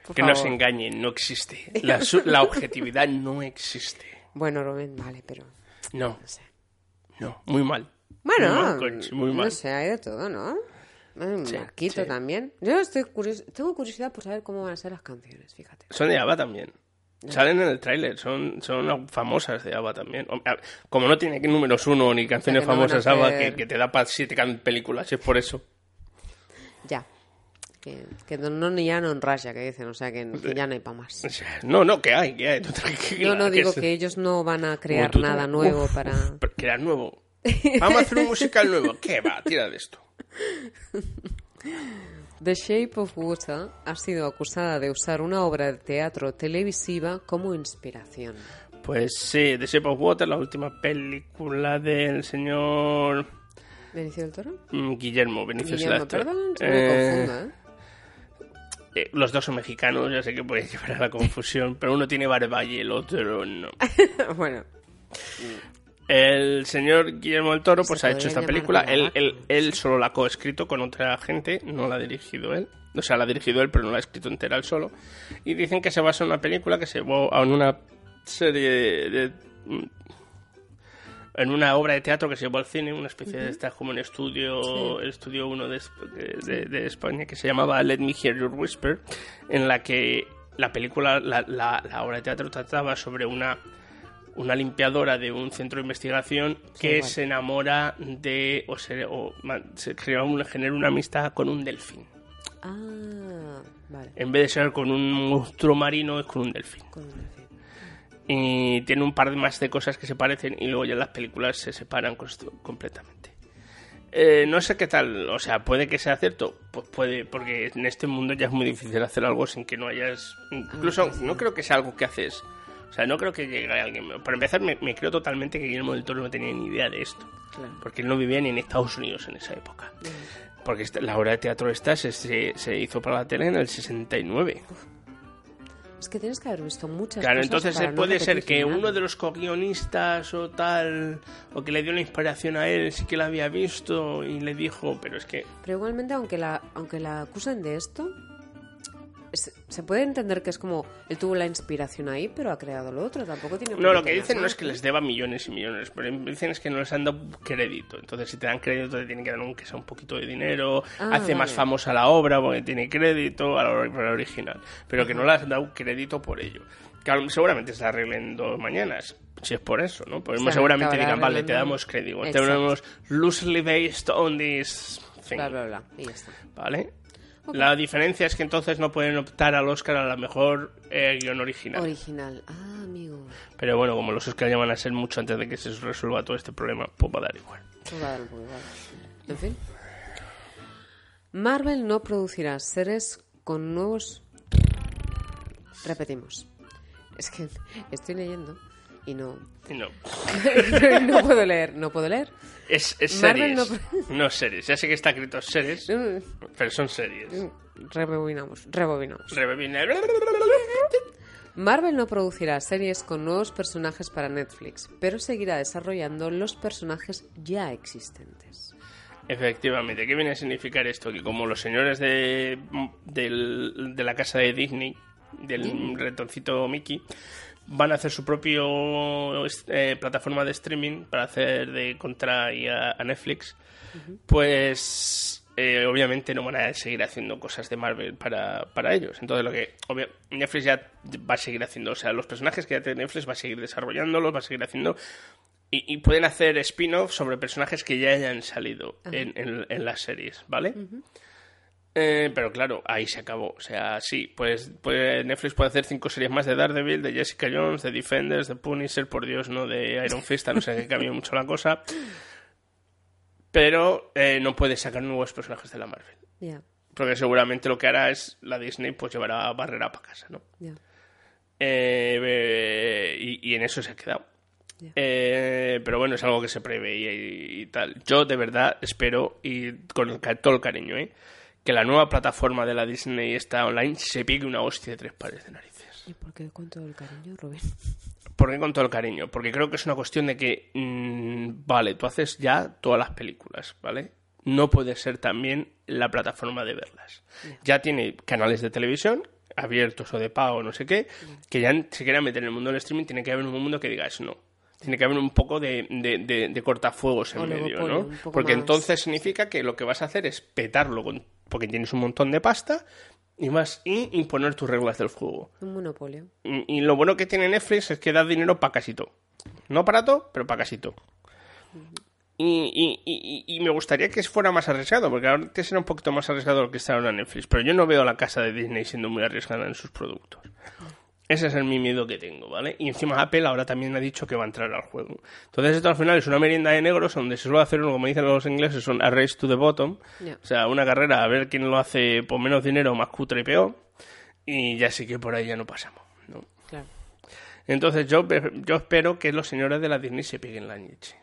por Que no se favor. engañen, no existe. La, la objetividad no existe. Bueno, Rubén, vale, pero No, no sé. no, muy mal. Bueno, Muy mal, Conchi, muy mal. no sé, hay de todo, ¿no? Un Sí, Marquito sí. también. Yo estoy curioso, tengo curiosidad por saber cómo van a ser las canciones, fíjate. Son de ABBA también. Salen en el tráiler, son, son famosas de ABBA también. Como no tiene números uno ni canciones que no famosas ABBA, hacer- que, que te da para siete películas, es por eso. Ya. Que, que no, ya no enraya, que dicen, o sea, que, que ya no hay para más. No, no, que hay, que hay. Yo no digo es- que ellos no van a crear tú- nada uf, nuevo para... pero Crear nuevo. Vamos a hacer un musical nuevo. ¿Qué va? Tira de esto. The Shape of Water ha sido acusada de usar una obra de teatro televisiva como inspiración. Pues sí, The Shape of Water, la última película del señor ¿Benicio del Toro? mm, Guillermo Benicio perdón, se me Eh, ¿eh? eh, los dos son mexicanos, ya sé que puede llevar a la confusión, pero uno tiene barba y el otro no. bueno, El señor Guillermo del Toro pues Se ha hecho esta película. Él, él, él solo la ha coescrito con otra gente, no la ha dirigido él. O sea, la ha dirigido él, pero no la ha escrito entera él solo. Y dicen que se basa en una película que se llevó en una serie de... en una obra de teatro que se llevó al cine, una especie de esta como en estudio, el estudio 1 de, de- de España, que se llamaba Let Me Hear Your Whisper, en la que la película, la, la- la obra de teatro trataba sobre una, una limpiadora de un centro de investigación que se enamora de, o se, o se crea un- genera una amistad con un delfín. ah, vale. En vez de ser con un monstruo marino, es con un delfín. Con un delfín. Y tiene un par de más de cosas que se parecen y luego ya las películas se separan completamente. Eh, no sé qué tal, o sea, puede que sea cierto, pues puede, porque en este mundo ya es muy difícil hacer algo sin que no hayas... Incluso no creo que sea algo que haces, o sea, no creo que llegue alguien... Para empezar, me, me creo totalmente que Guillermo del Toro no tenía ni idea de esto, Claro. porque él no vivía ni en Estados Unidos en esa época. Porque esta- la obra de teatro esta se, se, se hizo para la tele en el 69. Es que tienes que haber visto muchas Claro, cosas entonces para eh, no puede ser que nada. uno de los co-guionistas o tal, o que le dio la inspiración a él, sí que la había visto y le dijo, pero es que Pero igualmente, aunque la, aunque la acusen de esto, se puede entender que es como él tuvo la inspiración ahí, pero ha creado lo otro. Tampoco tiene No, lo que dicen no más, es que les deba millones y millones, pero dicen es que no les han dado crédito. Entonces, si te dan crédito, te tienen que dar aunque sea un poquito de dinero, Ah, hace más vale. famosa la obra porque tiene crédito a la, original, pero que no le has dado crédito por ello. Que seguramente se arreglen dos mañanas, si es por eso, ¿no? Pues Se seguramente digan, vale, te damos crédito, te damos loosely based on this thing. Bla, bla, bla. Y ya está. ¿Vale? La diferencia es que entonces no pueden optar al Oscar a la mejor eh, guion original. Original. Ah, amigo. Pero bueno, como los Oscars ya van a ser mucho antes de que se resuelva todo este problema, pues va a dar igual. Pues va a dar igual. En fin. Marvel no producirá seres con nuevos... Repetimos. Es que estoy leyendo y no... Y no. no puedo leer, no puedo leer. Es, es series, no... series. Ya sé que está escrito series, pero son series. Rebobinamos, rebobinamos. Rebobina- Marvel no producirá series con nuevos personajes para Netflix, pero seguirá desarrollando los personajes ya existentes. Efectivamente, ¿qué viene a significar esto? Que como los señores de, del- de la casa de Disney, del retoncito Mickey, van a hacer su propio eh, plataforma de streaming para hacer de contra y a, a Netflix, pues eh, obviamente no van a seguir haciendo cosas de Marvel para, para ellos. Entonces lo que obvia- Netflix ya va a seguir haciendo, o sea, los personajes que ya tiene Netflix va a seguir desarrollándolos, va a seguir haciendo y, y pueden hacer spin-off sobre personajes que ya hayan salido en, en- en las series, ¿vale? Eh, pero claro, ahí se acabó. O sea, sí, pues, pues Netflix puede hacer cinco series más de Daredevil, de Jessica Jones, de Defenders, de Punisher, por Dios, no de Iron Fist, a no sé que cambie mucho la cosa. Pero eh, no puede sacar nuevos personajes de la Marvel. Porque seguramente lo que hará es la Disney pues llevará Barrera para casa, ¿no? Eh, eh, y, y en eso se ha quedado. Eh, pero bueno, es algo que se preveía y, y tal. Yo de verdad espero, y con el todo el cariño, ¿eh? Que la nueva plataforma de la Disney esta online se pique una hostia de tres pares de narices. ¿Y por qué con todo el cariño, Rubén? ¿Por qué con todo el cariño? Porque creo que es una cuestión de que, mm, vale, tú haces ya todas las películas, ¿vale? No puede ser también la plataforma de verlas. Ya tiene canales de televisión abiertos o de pago, no sé qué, que ya se quieran meter en el mundo del streaming, tiene que haber un mundo que diga eso no. Tiene que haber un poco de, de, de- de cortafuegos en medio, ¿no? Porque más. entonces significa que lo que vas a hacer es petarlo con- porque tienes un montón de pasta y más y imponer tus reglas del juego. Un monopolio. Y y lo bueno que tiene Netflix es que da dinero para casi todo. No para todo, pero para casi todo. Y, y- y- y me gustaría que fuera más arriesgado, porque antes era un poquito más arriesgado lo que está ahora Netflix. Pero yo no veo la casa de Disney siendo muy arriesgada en sus productos. Ese es el mi miedo que tengo, ¿vale? Y encima Apple ahora también ha dicho que va a entrar al juego. Entonces esto al final es una merienda de negros donde se suele hacer, uno, como dicen los ingleses, son a race to the bottom. O sea, una carrera a ver quién lo hace por menos dinero, más cutre y peor. Y ya sí que por ahí ya no pasamos, ¿no? Claro. Entonces yo, yo espero que los señores de la Disney se peguen la leche.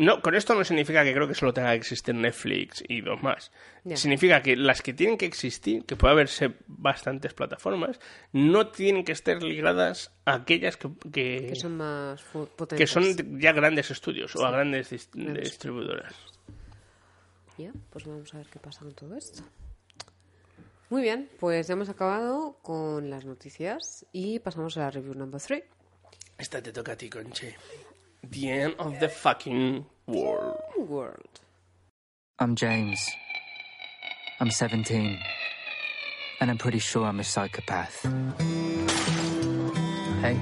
No, con esto no significa que creo que solo tenga que existir Netflix y dos más. Significa que las que tienen que existir, que puede haberse bastantes plataformas, no tienen que estar ligadas a aquellas que, que, Que son más fu- que potentes. son ya grandes estudios o a grandes dis- Grandes distribuidoras. Ya, pues vamos a ver qué pasa con todo esto. Muy bien, pues ya hemos acabado con las noticias y pasamos a la review number 3. Esta te toca a ti, Conche. The end of the fucking world. World. I'm James. I'm 17. And I'm pretty sure I'm a psychopath. Hey,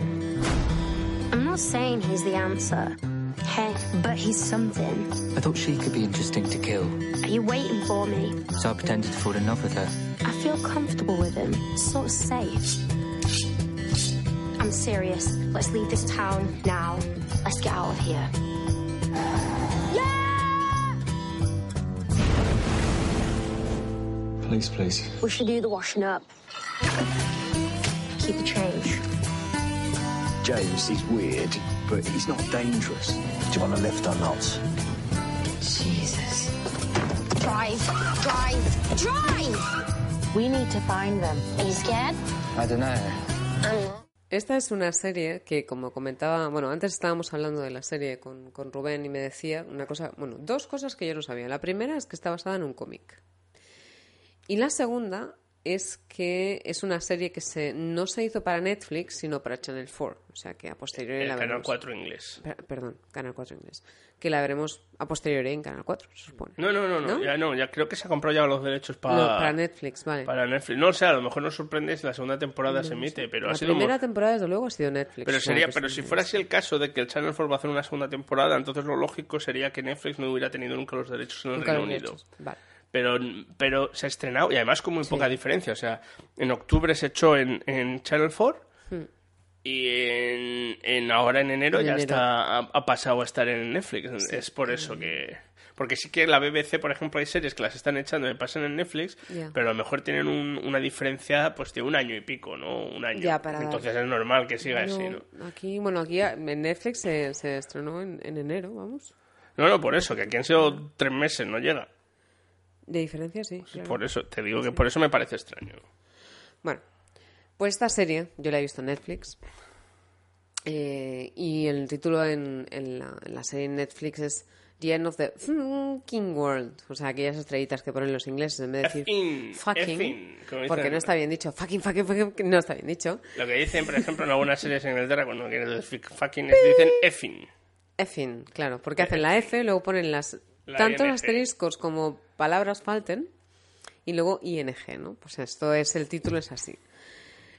I'm not saying he's the answer. Hey, but he's something. I thought she could be interesting to kill, Are you waiting for me? so I pretended to fall in love with her. I feel comfortable with him. Sort of safe. I'm serious. Let's leave this town now. Let's get out of here. Yeah! Please, please. We should do the washing up. Keep the change. James is weird, but he's not dangerous. Do you want a lift or not? Jesus. Drive, drive, drive! We need to find them. Are you scared? I don't know. I'm not. Esta es una serie que, como comentaba, bueno, antes estábamos hablando de la serie con, con Rubén y me decía una cosa, bueno, dos cosas que yo no sabía. La primera es que está basada en un cómic. Y la segunda es que es una serie que se, no se hizo para Netflix, sino para Channel 4. O sea, que a posteriori El la Canal veremos. 4 inglés. Per- Perdón, Canal 4 inglés. Que la veremos a posteriori en Canal 4, se supone. No, no, no, no, ¿No? ya no, ya creo que se ha comprado ya los derechos para, No, para Netflix, vale. para Netflix. No, o sea, a lo mejor nos sorprende si la segunda temporada se emite, pero la ha sido primera mo- temporada, desde luego, ha sido Netflix. Pero sería, pero si fuera así el caso de que el Channel 4 va a hacer una segunda temporada, entonces lo lógico sería que Netflix no hubiera tenido nunca los derechos en el Nunca Reino Unido. Vale. Pero, pero se ha estrenado y además con muy poca diferencia. O sea, en octubre se echó en, en Channel 4 y en, en ahora en enero En ya enero. está ha, ha pasado a estar en Netflix. Es por eso que... Porque sí que la BBC, por ejemplo, hay series que las están echando y pasan en Netflix, pero a lo mejor tienen un- una diferencia pues de un año y pico, ¿no? Un año. Ya, para dar- Entonces es normal que siga No, así, ¿no? Aquí, bueno, aquí en Netflix se, se estrenó en, en enero, vamos. No, no, por eso, que aquí han sido tres meses, no llega. De diferencia, sí. claro. Por eso, te digo que por eso me parece extraño. Bueno, pues esta serie yo la he visto en Netflix. Eh, y el título en, en la, en la serie en Netflix es The End of the Fucking World. O sea, aquellas estrellitas que ponen los ingleses en vez de decir fucking. porque no está bien dicho. Fucking, fucking, fucking. No está bien dicho. Lo que dicen, por ejemplo, en algunas series en Inglaterra, cuando quieren decir fucking, es- dicen effing. Effing, claro. Porque hacen la F, luego ponen las La tantos ING. asteriscos como palabras falten y luego ING, ¿no? Pues esto es el título, es así.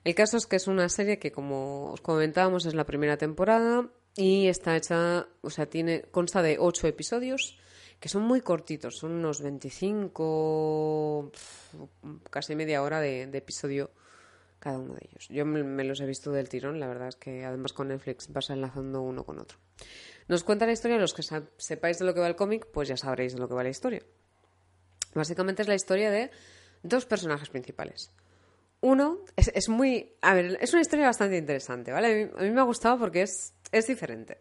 El caso es que es una serie que, como os comentábamos, es la primera temporada y está hecha, o sea, tiene consta de ocho episodios que son muy cortitos, son unos 25, pf, casi media hora de, de episodio cada uno de ellos. Yo me, me los he visto del tirón, la verdad es que además con Netflix vas enlazando uno con otro. Nos cuenta la historia, los que sepáis de lo que va el cómic, pues ya sabréis de lo que va la historia. Básicamente es la historia de dos personajes principales. Uno es, muy. A ver, es una historia bastante interesante, ¿vale? A mí, a mí me ha gustado porque es. es diferente.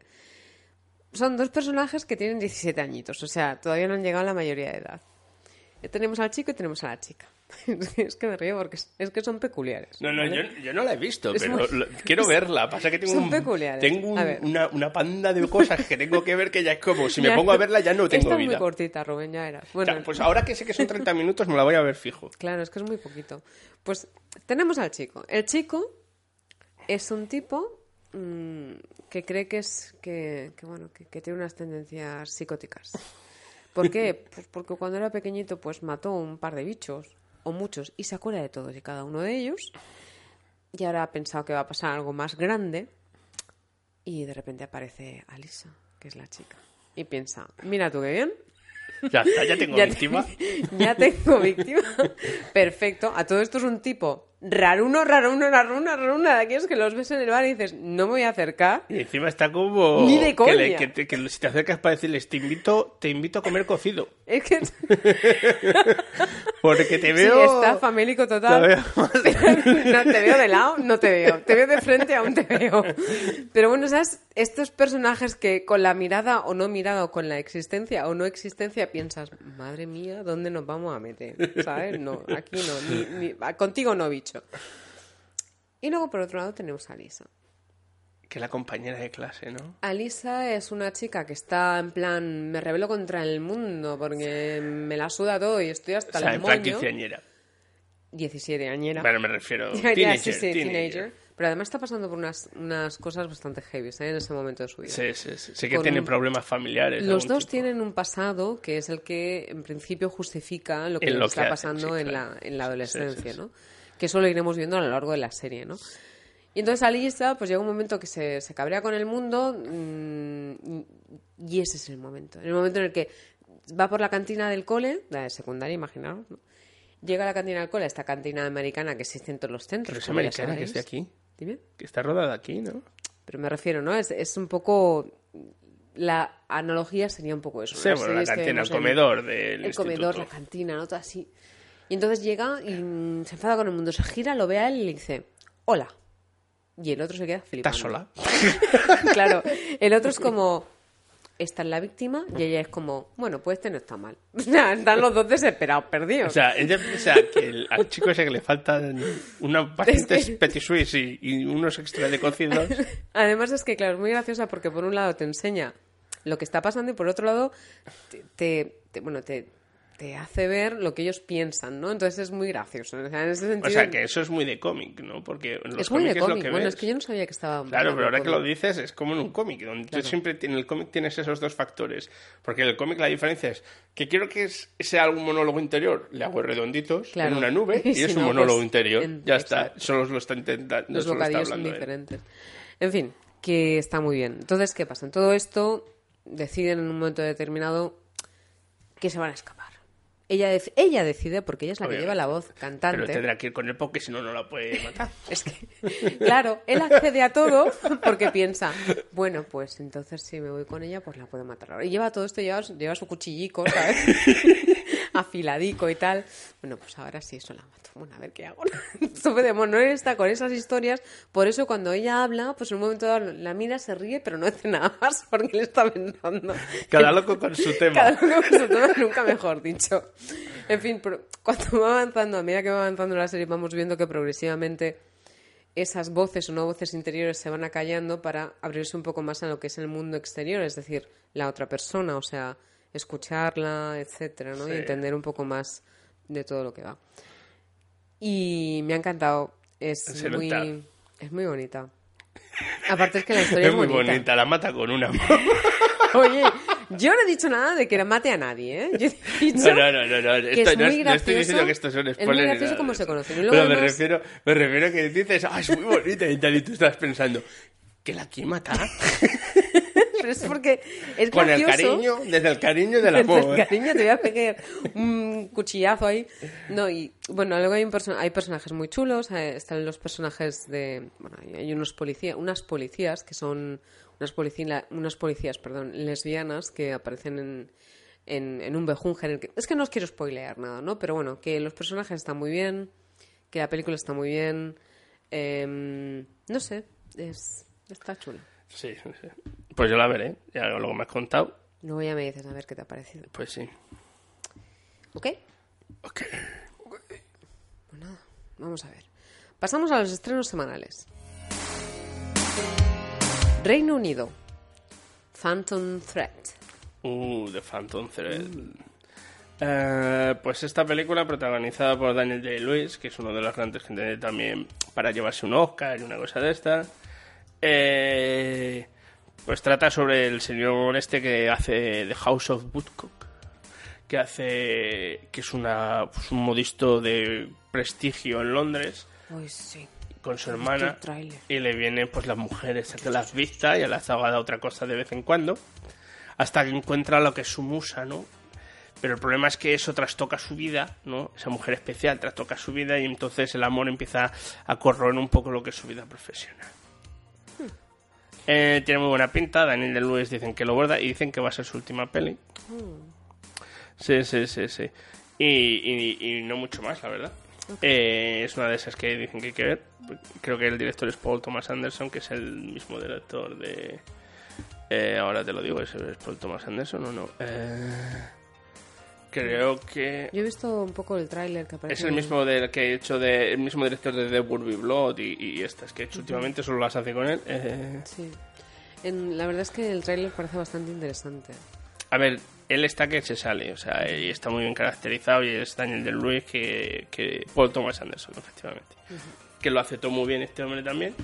Son dos personajes que tienen 17 añitos, o sea, todavía no han llegado a la mayoría de edad. Tenemos al chico y tenemos a la chica. es que me río porque es, es que son peculiares. No, no, yo, ¿vale? yo no la he visto, Es pero muy- lo- quiero verla. Pasa que tengo, Son un- peculiares. tengo un- una, una panda de cosas que tengo que ver que ya es como, si me pongo a verla ya no tengo Esta es vida. muy cortita, Rubén, ya era. Bueno, Ya, pues ahora que sé que son 30 minutos me la voy a ver fijo. Claro, es que es muy poquito. Pues tenemos al chico. El chico es un tipo mm, que cree que es que, que, bueno que, que tiene unas tendencias psicóticas. ¿Por qué? Pues porque cuando era pequeñito pues mató un par de bichos o muchos y se acuerda de todos y cada uno de ellos. Y ahora ha pensado que va a pasar algo más grande y de repente aparece Alisa, que es la chica. Y piensa, mira tú qué bien, Ya está, ya tengo ya te- víctima. ya tengo víctima. Perfecto. A todo esto es un tipo raruno, raruno, raruno, raruno, de aquellos que los ves en el bar y dices, no me voy a acercar. Y encima está como... Ni de que, le- coña. que te- que si te acercas para decirles, te invito, te invito a comer cocido. Es que Porque te sí, veo... está famélico total. te veo no te veo de lado, no te veo. Te veo de frente, aún te veo. Pero bueno, ¿sabes? Estos personajes que con la mirada o no mirada o con la existencia o no existencia piensas, madre mía, ¿dónde nos vamos a meter? ¿Sabes? No, aquí no. Ni, ni- contigo no, bicho. Y luego, por otro lado, tenemos a Lisa. Que la compañera de clase, ¿no? Alisa es una chica que está en plan, me rebelo contra el mundo porque me la suda todo y estoy hasta O sea, en plan moño. quinceañera. 17 añera. Bueno, me refiero... Ya, ya, Teenager, sí, sí, teenager. teenager. Pero además está pasando por unas, unas cosas bastante heavy ¿eh? en ese momento de su vida. Sí, sí, sí. Sé que Con tiene problemas familiares. Los dos tipo. tienen un pasado que es el que en principio justifica lo que, En lo está que hacen, pasando sí, en, claro. la, en la adolescencia, sí. ¿no? Que eso lo iremos viendo a lo largo de la serie, ¿no? Y entonces Alisa, pues llega un momento que se, se cabrea con el mundo mm, y ese es el momento. En el momento en el que va por la cantina del cole, la de secundaria, imaginaros, ¿no? Llega a la cantina del cole, esta cantina americana que existe en todos los centros. Pero es americana, que es de aquí. Dime. Que está rodada aquí, ¿no? Pero me refiero, ¿no? Es, es un poco... La analogía sería un poco eso. ¿no? Sí, bueno, la cantina, el comedor del El comedor, la cantina, ¿no? Todo así. Y entonces llega y mm, se enfada con el mundo, se gira, lo ve a él y le dice, hola. Y el otro se queda flipando. ¿Estás sola? claro, el otro es como, esta es la víctima y ella es como, bueno, pues este no está mal. O sea, están los dos desesperados, perdidos. O sea, ella piensa que el- al chico ese que le faltan unas pacientes petit suisse y, y unos extra de cocidos. Además es que, claro, es muy graciosa porque por un lado te enseña lo que está pasando y por otro lado te, te- te- bueno, te, te hace ver lo que ellos piensan, ¿no? Entonces es muy gracioso. O sea, en ese sentido... O sea, que eso es muy de cómic, ¿no? Porque en los es muy de cómics es lo cómic. que Bueno, ves. es que yo no sabía que estaba... Claro, pero ahora que lo dices es como en un cómic, donde tú siempre en el cómic tienes esos dos factores. Porque en el cómic la diferencia es que quiero que sea algún monólogo interior, le hago redonditos Claro. en una nube Y si es un no, monólogo pues, interior. en- ya está, solo lo está intentando. los solo está son hablando diferentes. En fin, que está muy bien. Entonces, ¿qué pasa? En todo esto deciden en un momento determinado que se van a escapar. Ella, ella decide, porque ella es la que lleva la voz cantante. Pero tendrá que ir con el porque si no, no la puede matar. Es que, claro, él accede a todo porque piensa, bueno, pues entonces si me voy con ella, pues la puedo matar. Y lleva todo esto, lleva, lleva su cuchillico, ¿sabes? Afiladico y tal. Bueno, pues ahora sí, eso la mato. Bueno, a ver qué hago. Podemos, no está con esas historias. Por eso cuando ella habla, pues en un momento dado la mira, se ríe, pero no hace nada más porque le está pensando. Cada loco con su tema. Cada uno con su tema, nunca mejor dicho. En fin, cuando va avanzando, a medida que va avanzando la serie, vamos viendo que progresivamente esas voces o no voces interiores se van acallando para abrirse un poco más a lo que es el mundo exterior, es decir, la otra persona, o sea, escucharla, etcétera, ¿no? Y entender un poco más de todo lo que va. Y me ha encantado. Es Se muy, nota. es muy bonita. Aparte es que la historia Es es, muy bonita, la mata con una Oye, yo no he dicho nada de que la mate a nadie, ¿eh? Yo he dicho No, no, no, no, no. Esto- es no, muy no estoy diciendo que estos son Es muy gracioso de se conocen. Pero me refiero, me refiero a que dices, ah, es muy bonita y tal, y tú estás pensando, ¿que la quiere matar? Pero es porque es Con el gracioso. cariño, desde el cariño del Desde amor. el cariño te voy a pegar un cuchillazo ahí. No, y bueno, luego hay, un perso- hay personajes muy chulos. eh, están los personajes de. Bueno, hay- unos policías, unas policías que son. Unas, policía, unas policías, perdón, lesbianas que aparecen en, en, en un bejunge. en el que- es que no os quiero spoilear nada, ¿no? Pero bueno, que los personajes están muy bien, que la película está muy bien. em, no sé, es, está chula. Sí, sí. Pues yo la veré, ya luego me has contado. Luego ya me dices a ver qué te ha parecido. Pues sí. ¿Ok? Ok. Pues nada, vamos a ver. Pasamos a los estrenos semanales. Reino Unido. Phantom Threat. Uh, The Phantom Thread. Eh, pues esta película protagonizada por Daniel J. que es uno de los grandes que tiene también para llevarse un Oscar y una cosa de esta. Eh, pues trata sobre el señor este que hace The House of Woodcock, que hace que es una pues, un modisto de prestigio en Londres Uy, sí. con su hermana y le vienen pues las mujeres a que las vista y a las haga otra cosa de vez en cuando hasta que encuentra lo que es su musa, ¿no? Pero el problema es que eso trastoca su vida, ¿no? Esa mujer especial trastoca su vida y entonces el amor empieza a corroer un poco lo que es su vida profesional. Eh, tiene muy buena pinta, Daniel de Lewis dicen que lo borda y dicen que va a ser su última peli. Sí, sí, sí, sí. Y, y- y no mucho más, la verdad. Eh, es una de esas que dicen que hay que ver. Creo que el director es Paul Thomas Anderson, que es el mismo director de... eh, ahora te lo digo, ¿es, es Paul Thomas Anderson o no? Eh, creo que... Yo he visto un poco el tráiler que aparece. Es el mismo del que he hecho de, el mismo director de The Burby Blood y, y estas que he hecho últimamente solo las hace con él. Eh, Sí. En- la verdad es que el tráiler parece bastante interesante. A ver, él está que se sale, o sea, y está muy bien caracterizado y es Daniel del Luis que, que Paul Thomas Anderson, efectivamente. Que lo hace todo muy bien este hombre también.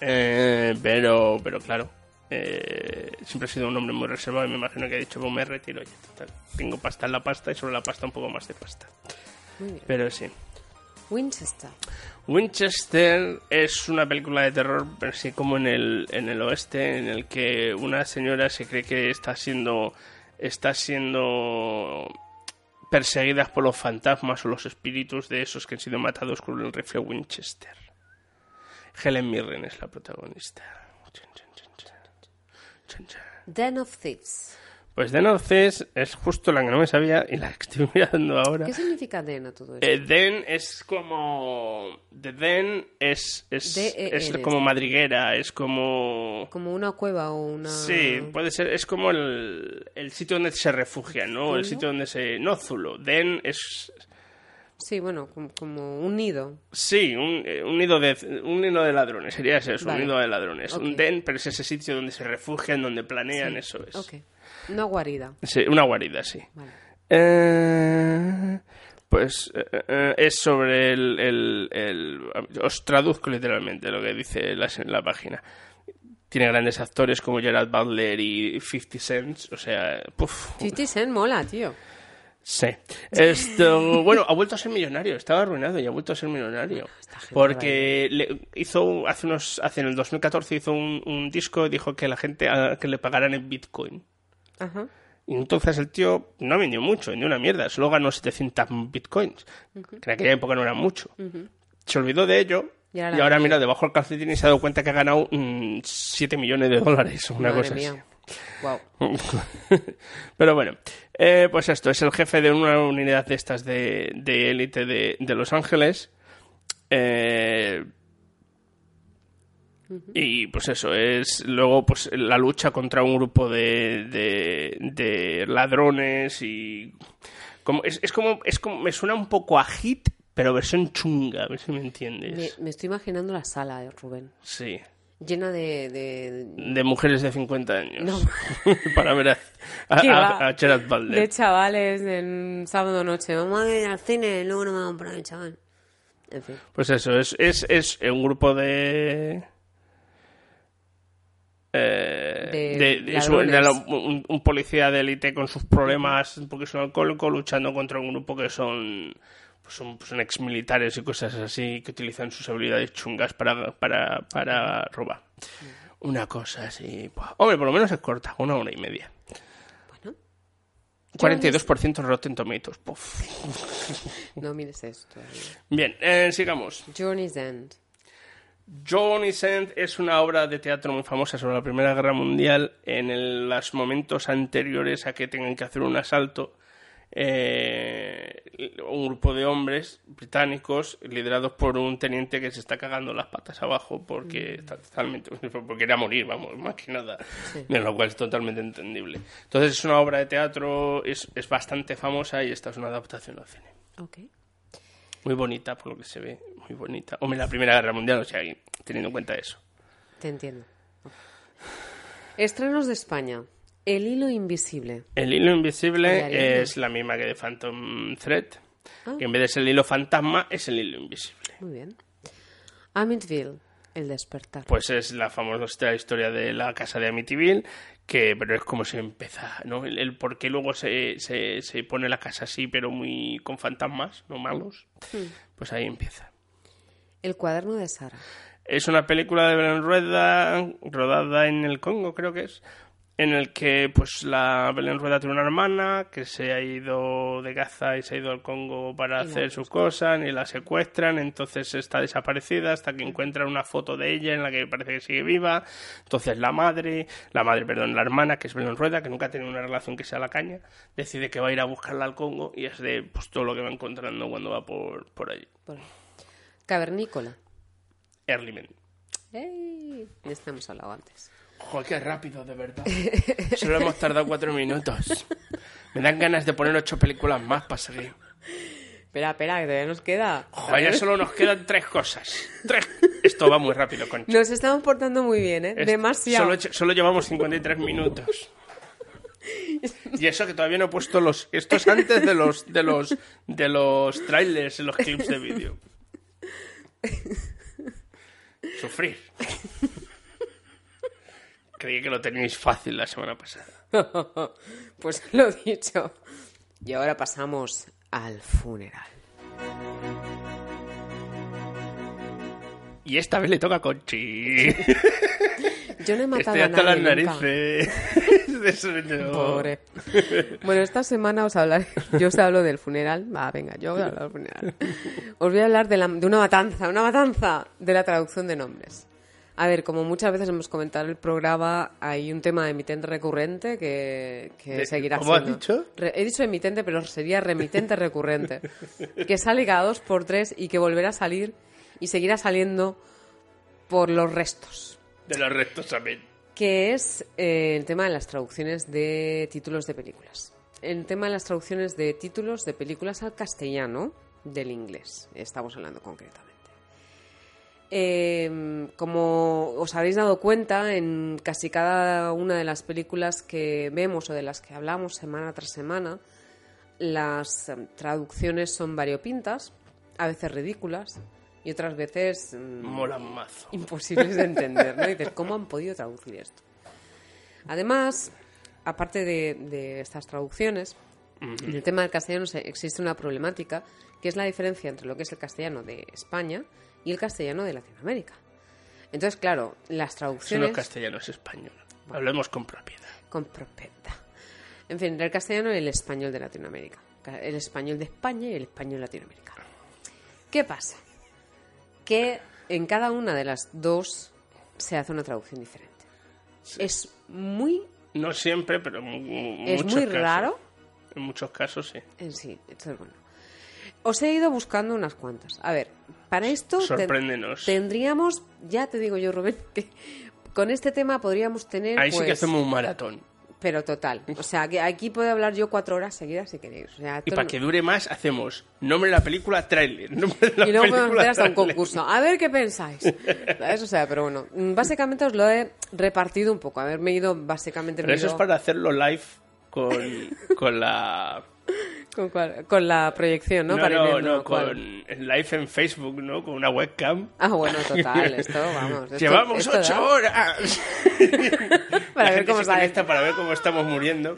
Eh, pero, pero claro, eh, siempre ha sido un hombre muy reservado y me imagino que ha dicho, pues me retiro, total, tengo pasta en la pasta y sobre la pasta un poco más de pasta. Muy bien. Pero sí. Winchester. Winchester es una película de terror, pero sí como en el, en el oeste, en el que una señora se cree que está siendo está siendo perseguida por los fantasmas o los espíritus de esos que han sido matados con el rifle Winchester. Helen Mirren es la protagonista. Chan, chan, chan, chan. Chan, chan. Den of Thieves. Pues The North es, es justo la que no me sabía y la que estoy mirando ahora. ¿Qué significa Den a todo esto? Eh, den es como. The Den es. Es, D-E-N. es como madriguera, es como. Como una cueva o una... Sí, puede ser. Es como el, el sitio donde se refugian, ¿no? El sitio donde se. No, Zulo. Den es. Sí, bueno, como, como un nido. Sí, un, eh, un nido de un nido de ladrones, sería eso, Vale. un nido de ladrones. Un den, pero es ese sitio donde se refugian, donde planean, Sí. eso es. Ok. Una guarida. Sí, una guarida, sí. Vale. Eh, pues eh, eh, es sobre el, el- el- Os traduzco literalmente lo que dice la, la página. Tiene grandes actores como Gerard Butler y 50 Cent, o sea, puf, 50 Cent mola, tío. Sí. Esto, bueno, ha vuelto a ser millonario, estaba arruinado y ha vuelto a ser millonario. Porque le hizo hace unos hace en el 2014 hizo un, un disco y dijo que la gente a- que le pagaran en Bitcoin. Ajá. Y entonces el tío no vendió mucho, vendió una mierda, solo ganó 700 bitcoins, que en aquella época no era mucho. Se olvidó de ello Y y ahora mira debajo del calcetín y se ha dado cuenta que ha ganado 7 millones de dólares, una Madre cosa mía. Wow. así. Pero bueno, eh, pues esto, es el jefe de una unidad de estas de de élite de, de Los Ángeles. Eh, y pues eso, es luego pues la lucha contra un grupo de, de, de ladrones y como es, es como es como me suena un poco a hit, pero versión chunga, a ver si me entiendes. Me, me estoy imaginando la sala, eh, Rubén. Sí, Llena de... de... de mujeres de 50 años. No. Para ver a, a, ¿Qué a- Gerard Butler. de chavales en sábado noche. Vamos a ir al cine, luego no me vamos a poner chaval. En fin. Pues eso, es, es, es un grupo de... eh, De de- es de la- un, un policía de élite con sus problemas porque son alcohólico luchando contra un grupo que son pues son, exmilitares y cosas así que utilizan sus habilidades chungas para, para, para robar. Una cosa así. Hombre, por lo menos es corta, una hora y media. Bueno. 42% Rotten Tomatoes. Puf. No mires esto. Bien, eh, sigamos. Journey's End. Johnny's End es una obra de teatro muy famosa sobre la Primera Guerra Mundial en el- los momentos anteriores a que tengan que hacer un asalto. eh, un grupo de hombres británicos liderados por un teniente que se está cagando las patas abajo porque está totalmente porque quería morir, vamos, más que nada, de lo cual es totalmente entendible. Entonces es una obra de teatro, es, es bastante famosa y esta es una adaptación al cine. Muy bonita, por lo que se ve, muy bonita. Hombre, la Primera Guerra Mundial, o sea, teniendo en cuenta eso. Te entiendo. Estrenos de España. El hilo invisible. El hilo invisible es la misma que de Phantom Thread, Ah. que en vez de ser el hilo fantasma, es el hilo invisible. Muy bien. Amityville. El despertar. Pues es la famosa historia de la casa de Amityville, que pero es como se empieza, ¿no? El, el por qué luego se, se, se pone la casa así, pero muy con fantasmas, no malos. Hmm. Pues ahí empieza. El cuaderno de Sara. Es una película de Belén Rueda, rodada en el Congo, creo que es, en el que pues la Belén Rueda tiene una hermana que se ha ido de Gaza y se ha ido al Congo para Y hacer sus cosas y la secuestran, entonces está desaparecida hasta que encuentran una foto de ella en la que parece que sigue viva, entonces la madre, la madre, perdón, la hermana, que es Belén Rueda, que nunca ha tenido una relación que sea la caña, decide que va a ir a buscarla al Congo y es de pues todo lo que va encontrando cuando va por, por allí. Por. Cavernícola. Earlyman. ¡Ey! Ya estamos hablado antes. Joder, qué rápido, de verdad. Solo hemos tardado cuatro minutos. Me dan ganas de poner ocho películas más para seguir. Espera, espera, que todavía nos queda. Joder, ya solo nos quedan tres cosas. Tres. Esto va muy rápido, Concha. Nos estamos portando muy bien, ¿eh? Demasiado. Solo, solo llevamos 53 minutos. Y eso que todavía no he puesto los... Esto es antes de los, de los, de los trailers, los clips de vídeo. Sufrir. Creí que lo teníais fácil la semana pasada. pues lo dicho. Y ahora pasamos al funeral. Y esta vez le toca a Conchi. Yo no he matado Estoy hasta las nadie narices. Pobre. Bueno, esta semana os hablaré. Yo os hablo del funeral. Va, venga, yo voy a hablar del funeral. Os voy a hablar de, la- de una matanza, una matanza de la traducción de nombres. A ver, como muchas veces hemos comentado en el programa, hay un tema emitente recurrente que, que De- seguirá ¿cómo has siendo. dicho? Re- he dicho emitente, pero sería remitente recurrente. que sale cada dos por tres y que volverá a salir y seguirá saliendo por los restos De los restos también. que es eh, el tema de las traducciones de títulos de películas. El tema de las traducciones de títulos de películas al castellano del inglés, estamos hablando concretamente. Eh, como os habréis dado cuenta, en casi cada una de las películas que vemos o de las que hablamos semana tras semana, las eh, traducciones son variopintas, a veces ridículas y otras veces mm, Molan mazo. imposibles de entender, ¿no? Y dices, ¿cómo han podido traducir esto? Además, aparte de, de estas traducciones, en el tema del castellano existe una problemática que es la diferencia entre lo que es el castellano de España y el castellano de Latinoamérica. Entonces, claro, las traducciones... es castellano, es español. Hablemos con propiedad. con propiedad. En fin, el castellano y el español de Latinoamérica. Ca- El español de España y el español latinoamericano. ¿Qué pasa? Que en cada una de las dos se hace una traducción diferente. Es muy No siempre, pero en Es muchos muy casos. raro. En muchos casos, sí. en sí. Entonces, bueno. Os he ido buscando unas cuantas. A ver, para esto ten- Sorpréndenos. tendríamos, ya te digo yo, Rubén, que con este tema podríamos tener. Ahí sí que pues, hacemos un maratón. Pero total. O sea, que aquí puedo hablar yo cuatro horas seguidas si queréis. O sea, Y para no- que dure más, hacemos nombre de la película, tráiler. Y luego podemos hacer hasta un concurso. A ver qué pensáis. ¿Sabes? O sea, pero bueno, mm, básicamente os lo he repartido un poco. Haberme ido básicamente... Pero eso es para hacerlo live con, con la... con, cuál- con la proyección, ¿no? No, Para no, no, con live en Facebook, ¿no? Con una webcam. Ah, bueno, total. Esto, vamos. esto- Llevamos esto ocho da horas. Para ver cómo sale. para ver cómo estamos muriendo.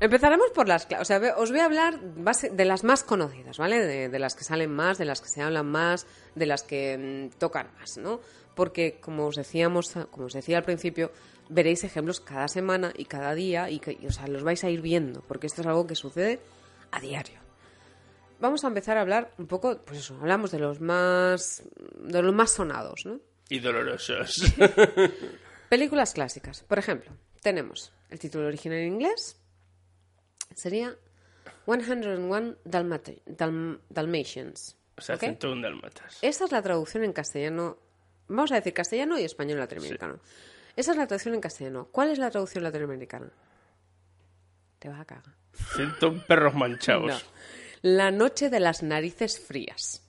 Empezaremos por las... cla- O sea, os voy a hablar de las más conocidas, ¿vale? De, de las que salen más, de las que se hablan más, de las que mm, tocan más, ¿no? Porque, como os decíamos, como os decía al principio, veréis ejemplos cada semana y cada día y, que, y, o sea, los vais a ir viendo, porque esto es algo que sucede a diario. Vamos a empezar a hablar un poco, pues eso, hablamos de los más, de los más sonados, ¿no? Y dolorosos. Películas clásicas. Por ejemplo, tenemos el título original en inglés. Sería 101 Dalmati- Dal- Dalmatians. O sea, ¿ok? 101 dálmatas. Esa es la traducción en castellano. Vamos a decir castellano y español latinoamericano. Esa es la traducción en castellano. ¿Cuál es la traducción latinoamericana? Te vas a cagar. 101 perros manchados. No. La noche de las narices frías.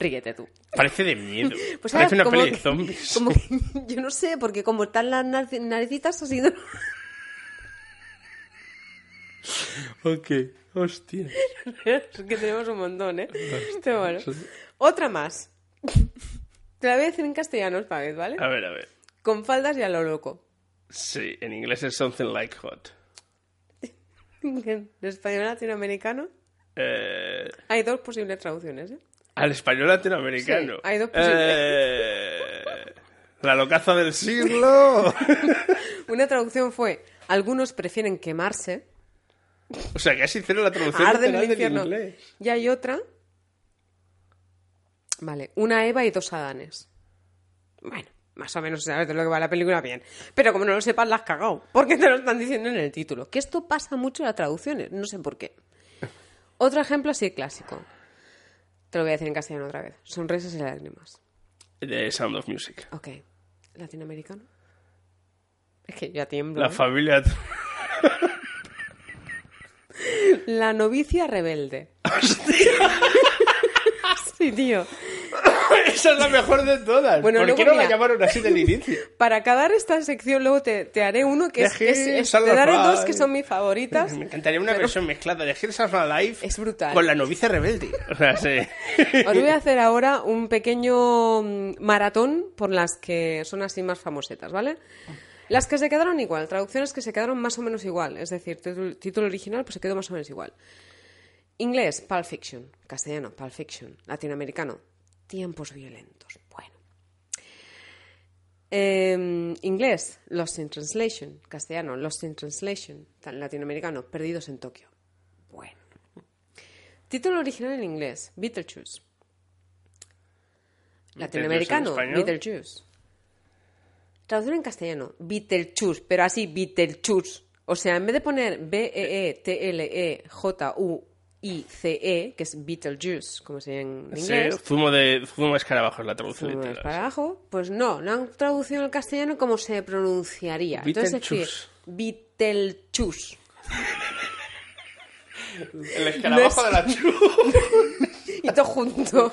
Ríete tú. Parece de miedo. Pues Parece ahora, una peli de zombies. como que- yo no sé, porque como están las naricitas así. ¿no? ok, hostia. es que tenemos un montón, ¿eh? Pero bueno. Otra más. Te la voy a decir en castellano esta vez, ¿vale? A ver, a ver. Con faldas y a lo loco. Sí, en inglés es something like hot. En español latinoamericano Eh, hay dos posibles traducciones, ¿eh? al español latinoamericano. Sí, hay dos posibles. Eh, la locaza del siglo. Una traducción fue: algunos prefieren quemarse. o sea, que así hicieron la traducción Arde del inglés. Y hay otra. Vale, una Eva y dos Adanes. Bueno, más o menos sabes de lo que va la película bien. Pero como no lo sepas, la has cagado. Porque te lo están diciendo en el título. Que esto pasa mucho en las traducciones. No sé por qué. Otro ejemplo así clásico. Te lo voy a decir en castellano otra vez. Sonrisas y lágrimas. De Sound of Music. Ok. ¿Latinoamericano? Es que ya tiemblo. La ¿eh? familia. La novicia rebelde. sí, tío. Esa es la mejor de todas. Bueno, ¿Por luego, qué no mira. la llamaron así del inicio? Para acabar esta sección, luego te, te haré uno que es, es- es- te daré Alive. dos que son mis favoritas. Me encantaría una Pero- versión mezclada de Hills of Life Es brutal. con la novicia rebelde. O sea, sí. Os voy a hacer ahora un pequeño mm, maratón por las que son así más famosetas, ¿vale? Las que se quedaron igual, traducciones que se quedaron más o menos igual, es decir, título original pues se quedó más o menos igual. Inglés, Pulp Fiction. Castellano, Pulp Fiction. Latinoamericano, Tiempos violentos. Bueno. Em, inglés, Lost in Translation. Castellano, Lost in Translation. Latinoamericano, Perdidos en Tokio. Bueno. Título original en inglés, Beetlejuice. Latinoamericano, Beetlejuice. Traducción en castellano, Beetlejuice, pero así, Beetlejuice. O sea, en vez de poner E B-E-E-T-L-E-J-U-I-C-E, que es Beetlejuice, como se llama en Sí, inglés, zumo de zumo de escarabajos la traducción Zumo de literal. para abajo, pues no, lo han traducido al castellano como se pronunciaría. Entonces, es decir, Beetlejuice. El escarabajo de la chu. y todo junto.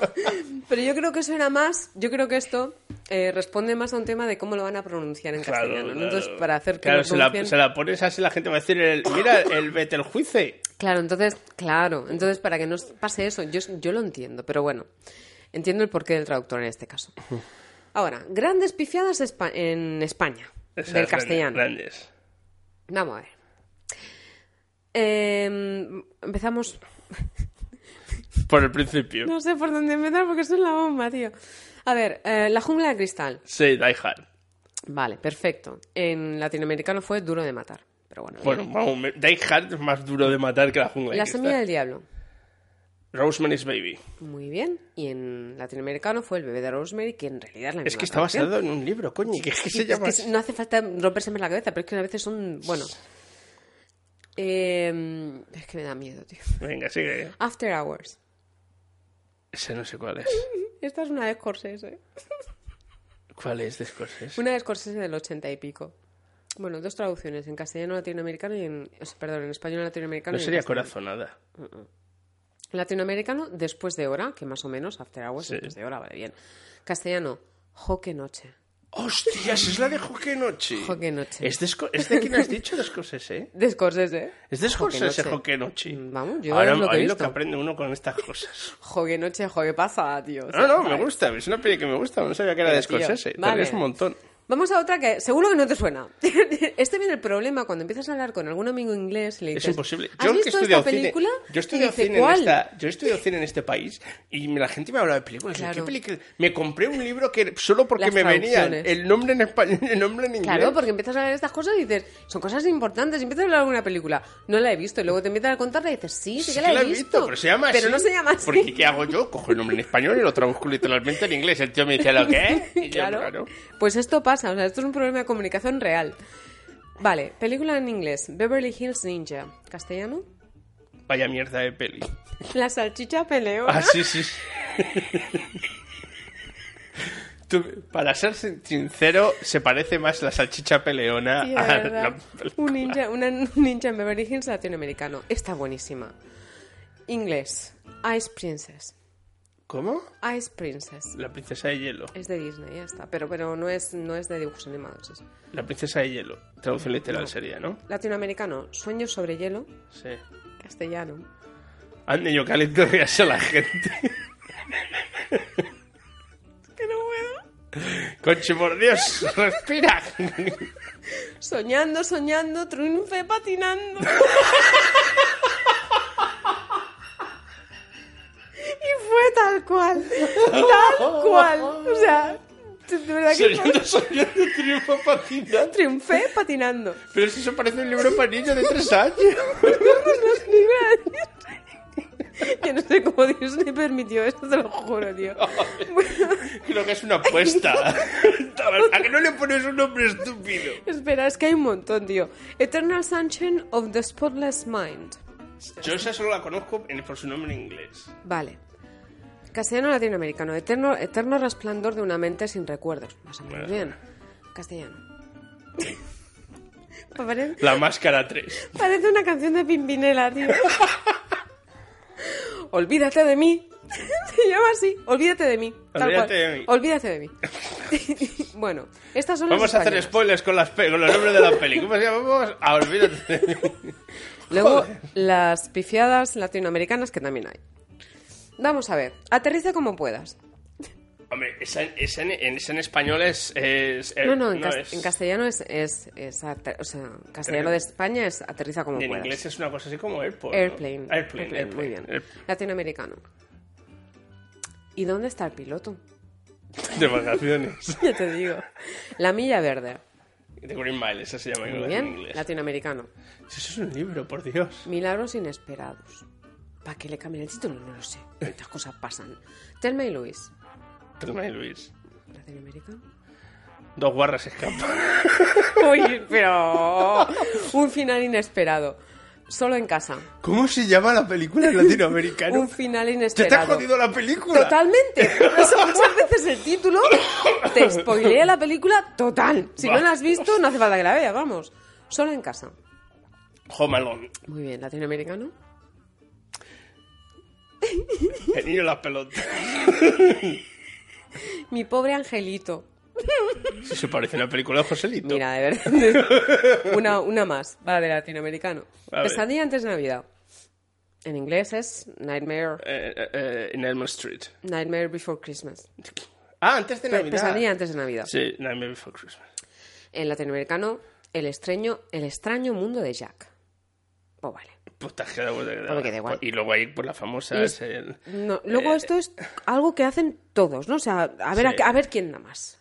Pero yo creo que eso era más, yo creo que esto eh, responde más a un tema de cómo lo van a pronunciar en Claro, castellano. Entonces, para hacer que Claro, lo se la, pronuncien- se la pones así, la gente va a decir, el, mira, el Betelgeuse. Claro, entonces, claro, entonces para que no pase eso, yo, yo lo entiendo, pero bueno, entiendo el porqué del traductor en este caso. Ahora, grandes pifiadas en España, Esas del castellano. Grandes. Vamos a ver. Eh, empezamos. Por el principio. No sé por dónde empezar porque eso es la bomba, tío. A ver, eh, La jungla de cristal. Sí, Die Hard. Vale, perfecto. En latinoamericano fue Duro de matar. Pero bueno. Bueno, vamos, Die Hard es más duro de matar que la jungla. de La semilla del diablo. Rosemary's Baby. Muy bien. Y en latinoamericano fue El bebé de Rosemary, que en realidad es la Es misma que está traducción. basado en un libro, coño. Que es que se es llama que así. no hace falta rompérseme la cabeza, pero es que a veces son. Bueno. Eh, es que me da miedo, tío. Venga, sigue. After Hours. Ese no sé cuál es. Esta es una de Scorsese. ¿Cuál es de Scorsese? Una de Scorsese del ochenta y pico. Bueno, dos traducciones, en castellano latinoamericano y en... Perdón, en español latinoamericano No sería corazonada. Latinoamericano, después de hora, que más o menos, After Hours, Sí. después de hora, vale bien. Castellano, Joque Noche. ¡Hostias! Es la de Joque Noche. Joque Noche. ¿Es de, ¿Es de quién has dicho? ¿De Scorsese? De Scorsese. ¿Es de Joque Scorsese Noche. Joque Noche? Vamos, yo Ahora es lo que he ahí lo visto. que aprende uno con estas cosas. Joque Noche, Joque pasa, tío. O sea, No, no, me gusta. Es una peli que me gusta. No sabía que era de Pero, tío, Scorsese. vale. Pero es un montón. Vamos a otra que seguro que no te suena. este viene el problema cuando empiezas a hablar con algún amigo inglés le Es dices, imposible. ¿Has Yo que he visto estudiado esta cine, película? yo he dice, cine en esta, yo he estudiado cine en este país y la gente me habla de películas. Claro. ¿Qué película? Me compré un libro que solo porque Las me venía el nombre en español, el nombre en inglés. Claro, porque empiezas a ver estas cosas y dices, son cosas importantes. Y empiezas a hablar de una película, no la he visto. Y luego te empiezan a contarla y dices, sí, sí, Sí que la he visto. pero se llama Pero así. no se llama así. Porque ¿qué hago yo? Cojo el nombre en español y lo traduzco literalmente en inglés. El tío me dice, ¿lo qué? Y yo, claro. claro. Pues esto pasa, o sea, esto es un problema de comunicación real. Vale, película en inglés, Beverly Hills Ninja. ¿Castellano? Vaya mierda de peli. La salchicha peleona. Ah, sí, sí. Tú, para ser sin- sincero, se parece más la salchicha peleona Sí, a la- Un ninja, una- un ninja en Beverly Hills latinoamericano. Está buenísima. Inglés. Ice Princess. ¿Cómo? Ice Princess. La princesa de hielo. Es de Disney, ya está. Pero, pero no, es, no es de dibujos animados. es- La princesa de hielo. Traducción literal sería, ¿no? Latinoamericano. Sueños sobre hielo. Sí. Castellano. Ande, yo caliento ríase a la gente. Que no puedo. Conche, por Dios, respira. Soñando, soñando, triunfe patinando. fue tal cual. Tal cual. O sea, de verdad que Soñando, fue- soñando, triunfo patinando. triunfé patinando. Pero si eso parece un libro para niños de tres años. Yo no sé cómo Disney permitió esto, te lo juro, tío. Creo que es una apuesta. ¿A que no le pones un nombre estúpido? Espera, es que hay un montón, tío. Eternal Sunshine of the Spotless Mind. Yo esa solo la conozco por su nombre en inglés. Vale. Castellano latinoamericano. Eterno, eterno resplandor de una mente sin recuerdos. Más o menos bien. Castellano. Parece, La máscara 3. parece una canción de Pimpinela, tío. Olvídate de mí. Se llama así. Olvídate de mí. Tal Olvídate cual. de mí. Olvídate de mí. bueno, estas son las Vamos a hacer españolas. spoilers con, las pe- con los nombres de la peli. ¿Cómo se llama? Vamos a olvídate de mí. Luego, Joder. las pifiadas latinoamericanas que también hay. Vamos a ver. Aterriza como puedas. Hombre, esa, esa en, en- esa en español es... es- eh, No, no, en, cas- es- en castellano es, es, es o sea, castellano de España es aterriza como en puedas. inglés es una cosa así como airport. ¿no? Airplane. Airplane, Airplane, airplane. muy bien. Air- Latinoamericano. ¿Y dónde está el piloto? De vacaciones. Ya te digo. La milla verde. The Green Mile, esa se llama Muy en bien. inglés. Latinoamericano. Eso es un libro, por Dios. Milagros inesperados. ¿Para qué le cambien el título? No lo sé. Estas cosas pasan. Telma y Luis. Telma y Luis. Latinoamericano. Dos guarras escapan. Uy, pero... Un final inesperado. Solo en casa. ¿Cómo se llama la película en latinoamericano? Un final ¡Ya te inesperado. has jodido la película! Totalmente. Por eso muchas veces el título te spoilea la película total. Si no Bah. la has visto, no hace falta que la veas, vamos. Solo en casa. Home Alone. Muy bien, latinoamericano. El niño las pelotas. Mi pobre angelito. Si se parece a una película de Joselito. Mira, de verdad. Una, una más, va de latinoamericano. A ver. Pesadilla antes de Navidad. En inglés es Nightmare, Eh, eh, eh, Elm Street. Nightmare Before Christmas. Ah, antes de Navidad. Pesadilla antes de Navidad. Sí, Nightmare Before Christmas. En latinoamericano, el extraño, el extraño mundo de Jack. Pues vale. Pues te has quedado... te has quedado. Pues me quedé igual. Y luego ahí por la famosa... Es- el- No, luego Eh, esto es algo que hacen todos, ¿no? O sea, a ver, Sí. a, a ver quién da más.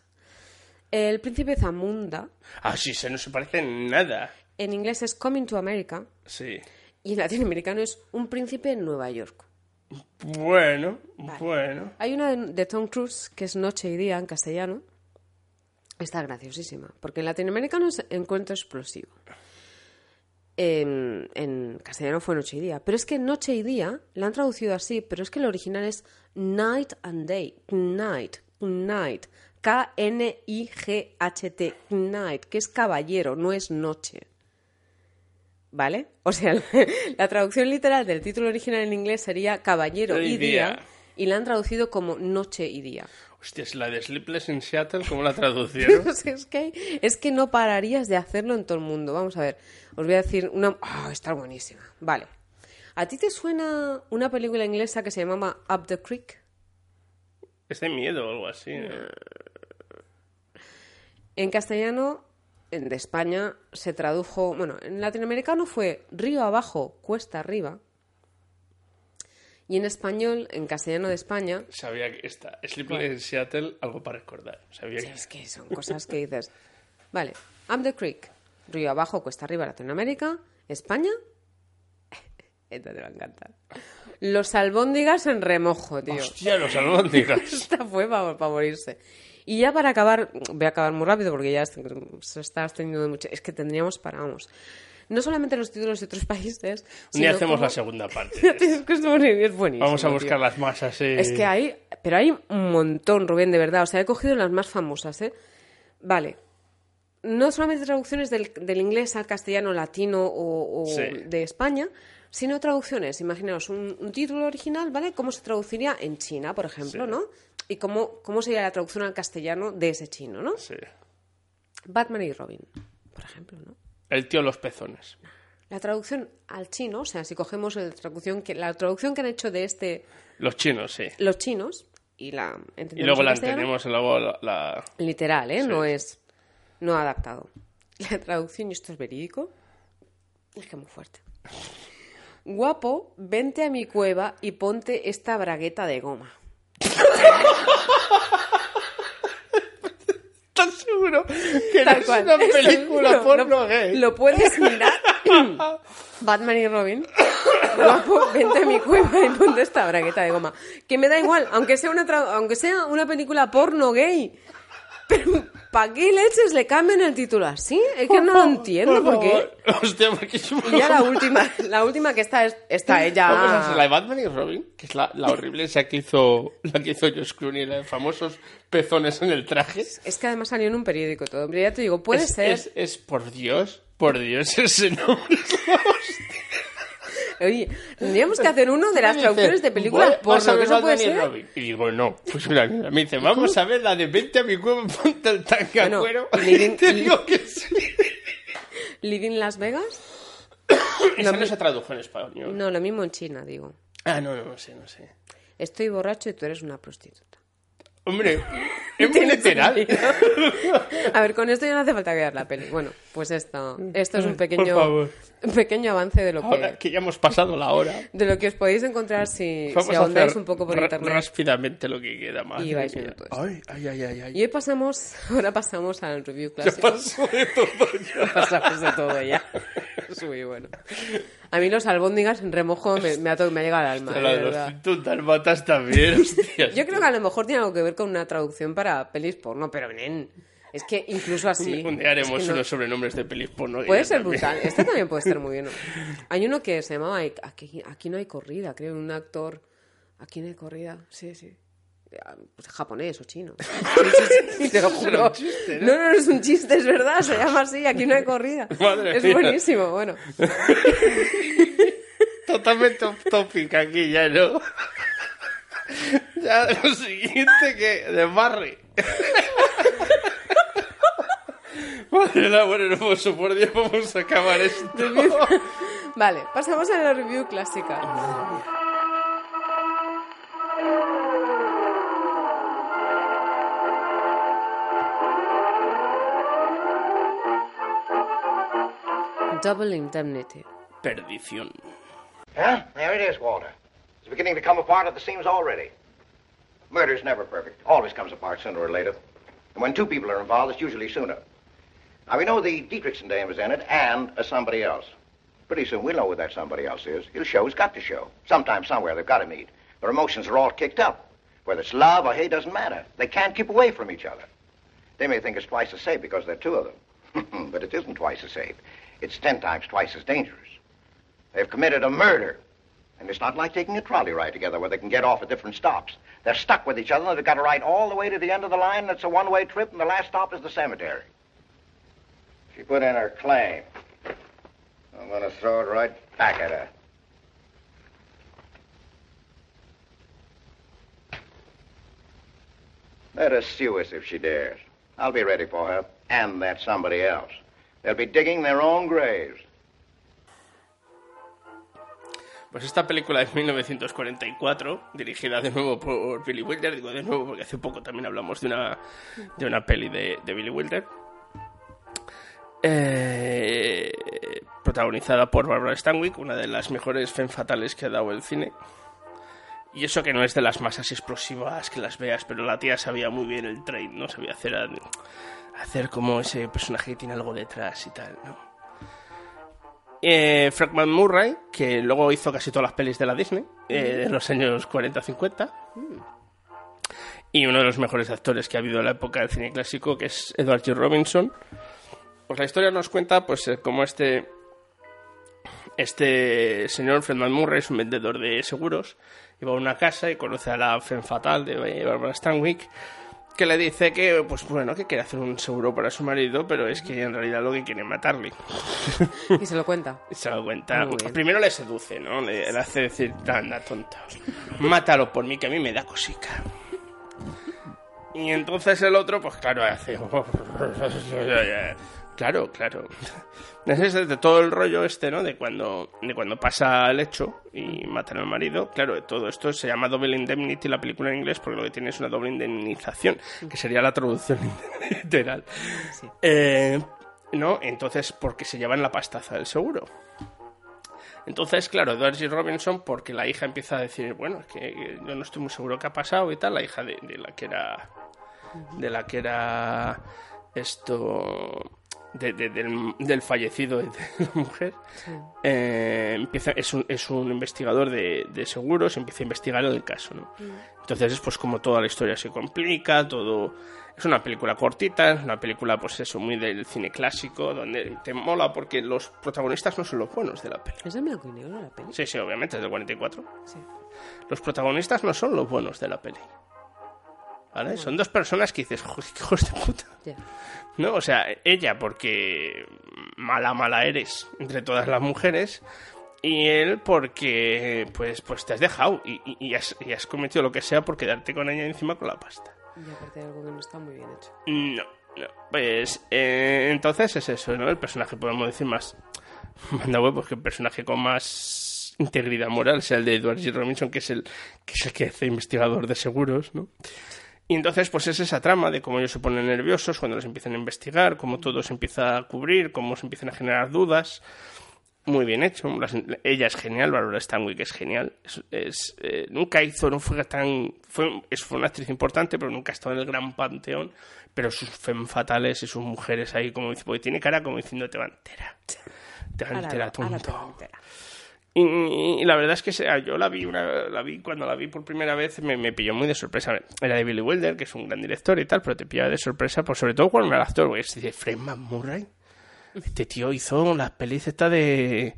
El príncipe Zamunda, Ah, sí, se no se parece en nada. en inglés es Coming to America, Sí. y en latinoamericano es Un príncipe en Nueva York. Bueno, bueno. Hay una de, de Tom Cruise que es Noche y Día en castellano. Está graciosísima, porque en latinoamericano es Encuentro Explosivo. En, en castellano fue Noche y Día. Pero es que Noche y Día la han traducido así, pero es que el original es Night and Day. Night, Night. K-N-I-G-H-T. Night, que es caballero, no es noche. ¿Vale? O sea, la traducción literal del título original en inglés sería Caballero Y y Día, día. y la han traducido como Noche y Día. Hostia, es la de Sleepless in Seattle, ¿cómo la traducieron? Sea, es, que, es que no pararías de hacerlo en todo el mundo. Vamos a ver, os voy a decir una... ¡Ah, está buenísima! Vale. ¿A ti te suena una película inglesa que se llamaba Up the Creek? es de miedo o algo así. ¿no? En castellano, en- de España, se tradujo... Bueno, en latinoamericano fue Río abajo, cuesta arriba. Y en español, en castellano de España, Sabía que esta Sleepless in Seattle, algo para recordar. Sabía que... Es que son cosas que dices. Vale, Up the Creek, Río Abajo, Cuesta Arriba, Latinoamérica, España. Esta te va a encantar. Los albóndigas en remojo, tío. Hostia, los albóndigas. Esta fue para morirse. Y ya para acabar, voy a acabar muy rápido porque ya se se está extendiendo mucho. Es que tendríamos para, vamos. No solamente los títulos de otros países. Sino hacemos la segunda parte. es buenísimo, Vamos a tío. buscar las masas. eh. Es que hay, pero hay un montón, Rubén, de verdad. O sea, he cogido las más famosas, ¿eh? Vale. No solamente traducciones del, del inglés al castellano latino o, o Sí. de España, sino traducciones. Imaginaos un, un título original, ¿vale? ¿Cómo se traduciría en China, por ejemplo, Sí. no? Y cómo, cómo sería la traducción al castellano de ese chino, ¿no? Sí. Batman y Robin, por ejemplo, ¿no? El tío los pezones. La traducción al chino, o sea, si cogemos el traducción que, la traducción que han hecho de este Los chinos, sí. los chinos y la Y luego la entendemos y luego la... la- literal, ¿eh? Sí. No es no adaptado. La traducción, y esto es verídico, es que muy fuerte. Guapo, vente a mi cueva y ponte esta bragueta de goma. ¿Estás seguro que Tal no es una película porno lo, gay? Lo puedes mirar. Batman y Robin. Guapo, vente a mi cueva y ponte esta bragueta de goma. Que me da igual, aunque sea una, aunque sea una película porno gay. Pero, ¿para qué leches le cambian el título así? Es que no lo entiendo, ¿por qué? Hostia, porque es Y ya la última, la última que está, es- está ella... Vamos a hacer la de Batman y Robin, que es la, la horrible, esa que hizo, la que hizo Josh Clooney, la de famosos pezones en el traje. Es que además salió en un periódico todo. Pero ya te digo, puede es, ser... Es, es, por Dios, por Dios, ese nombre. Oye, tendríamos que hacer uno de las traducciones de películas "Voy- vas a porno, que eso puede ser... Robin". Y digo, no. Pues mira, mira, me dice, vamos a ver la de vente a mi cueva, ponte el tanque a Bueno, cuero. Living- Te digo que sí. ¿Living Las Vegas? Esa no se tradujo en español. No, lo mismo en China, digo. Ah, no, no, no sé, no sé. Estoy borracho y tú eres una prostituta. Hombre, es muy literal. A ver, con esto ya no hace falta ver la peli. Bueno, pues esto, esto es un pequeño, un pequeño avance de lo que, Ahora que ya hemos pasado la hora. de lo que os podéis encontrar si, Vamos si ahondáis un poco por internet. rápidamente lo que queda más. Y vais viendo todo esto. Ay, ay, ay, ay. Y hoy pasamos, ahora pasamos al review Ya clásico. pasó de todo ya. Pasamos de todo ya. Es muy bueno. A mí los albóndigas en remojo me, me ha, to- me ha llegado al alma. Hostia, la de los verdad. 100 dalmatas también, hostia. Yo creo que a lo mejor tiene algo que ver con una traducción para pelis porno, pero nen, es que incluso así. Un, día haremos es que no- unos sobrenombres de pelis porno. Puede ser también. brutal. Este también puede ser muy bien. Hay uno que se llamaba Aquí, aquí no hay corrida, creo, un actor. Aquí no hay corrida, sí, sí. Pues japonés o chino. Sí, sí, sí, te lo juro. Chiste, ¿no? No, no, no es un chiste, es verdad. Se llama así, aquí no hay corrida. Madre es mía. buenísimo, bueno. Totalmente off topic aquí ya, ¿no? Ya lo siguiente que de Barry. Madre la bueno, no puedo por Dios, vamos a acabar esto. Vale, pasamos a la review clásica. Double Indemnity. Perdición. Huh? There it is, Walter. It's beginning to come apart at the seams already. Murder's never perfect. Always comes apart sooner or later. And when two people are involved, it's usually sooner. Now, we know the Dietrichson dame is in it and a somebody else. Pretty soon we'll know who that somebody else is. He'll show he's got to show. Sometime, somewhere, they've got to meet. Their emotions are all kicked up. Whether it's love or hate doesn't matter. They can't keep away from each other. They may think it's twice as safe because there are two of them. but it isn't twice as safe. It's ten times twice as dangerous. They've committed a murder. And it's not like taking a trolley ride together where they can get off at different stops. They're stuck with each other and they've got to ride all the way to the end of the line. And it's a one-way trip and the last stop is the cemetery. She put in her claim. I'm going to throw it right back at her. Let her sue us if she dares. I'll be ready for her and that somebody else. They'll be digging their own graves. Pues esta película es 1944, dirigida de nuevo por Billy Wilder, digo de nuevo porque hace poco también hablamos de una, de una peli de, de Billy Wilder. Eh, protagonizada por Barbara Stanwyck, una de las mejores femme fatales que ha dado el cine. Y eso que no es de las más así explosivas que las veas, pero la tía sabía muy bien el train, ¿no? Sabía hacer, hacer como ese personaje que tiene algo detrás y tal, ¿no? Eh, Murray, que luego hizo casi todas las pelis de la Disney, eh, de los años 40-50. y uno de los mejores actores que ha habido en la época del cine clásico, que es Edward G. Robinson. Pues la historia nos cuenta pues eh, cómo este este señor Fredman Murray es un vendedor de seguros va a una casa y conoce a la femme fatal de Barbara Stanwyck que le dice que pues bueno que quiere hacer un seguro para su marido pero es que en realidad lo que quiere es matarle. Y se lo cuenta. y se lo cuenta. Primero le seduce no le, le hace decir anda tonta mátalo por mí que a mí me da cosica y entonces el otro pues claro hace claro claro es de todo el rollo este no de cuando de cuando pasa el hecho y matan al marido claro todo esto se llama double indemnity la película en inglés porque lo que tiene es una doble indemnización que sería la traducción literal Eh, no entonces porque se llevan la pastaza del seguro entonces, claro, Edward G. Robinson, porque la hija empieza a decir, bueno, es que yo no estoy muy seguro qué ha pasado y tal, la hija de, de la que era. de la que era. esto. De- de- del, del fallecido de la mujer. eh, empieza, es, un, es un investigador de, de seguros, empieza a investigar el caso, ¿no? Entonces es pues como toda la historia se complica, todo... Es una película cortita, es una película pues eso, muy del cine clásico, donde te mola porque los protagonistas no son los buenos de la peli. ¿Es en blanco y negro la peli? Sí, sí, obviamente, es del 44. Sí. Los protagonistas no son los buenos de la peli. ¿Vale? Son dos personas que dices, hijos de puta. Ya. ¿No? O sea, ella porque mala, mala eres entre todas las mujeres. Y él porque, pues, pues te has dejado y, y- y has, y has cometido lo que sea por quedarte con ella encima con la pasta. Y aparte de algo que no está muy bien hecho. No, no. Pues eh, entonces es eso, ¿no? El personaje, podemos decir, más. Manda huevos que el personaje con más integridad moral sea el de Edward G. Robinson, que es el que, es el que hace investigador de seguros, ¿no? Y entonces, pues es esa trama de cómo ellos se ponen nerviosos cuando los empiezan a investigar, cómo todo se empieza a cubrir, cómo se empiezan a generar dudas. Muy bien hecho. Las- ella es genial, Barbara Stanwyck es genial. Es, es, eh, nunca hizo, no fue tan. Fue, es, fue una actriz importante, pero nunca ha estado en el gran panteón. Pero sus fem fatales y sus mujeres ahí, como dice, porque tiene cara como diciendo te va entera. Te va entera, tonto. Y, la verdad es que yo la vi, una, la vi cuando la vi por primera vez, me, me pilló muy de sorpresa. Era de Billy Wilder, que es un gran director y tal, pero te pillaba de sorpresa, pues sobre todo cuando el actor, güey, es de Freeman Murray. Este tío hizo las pelis estas de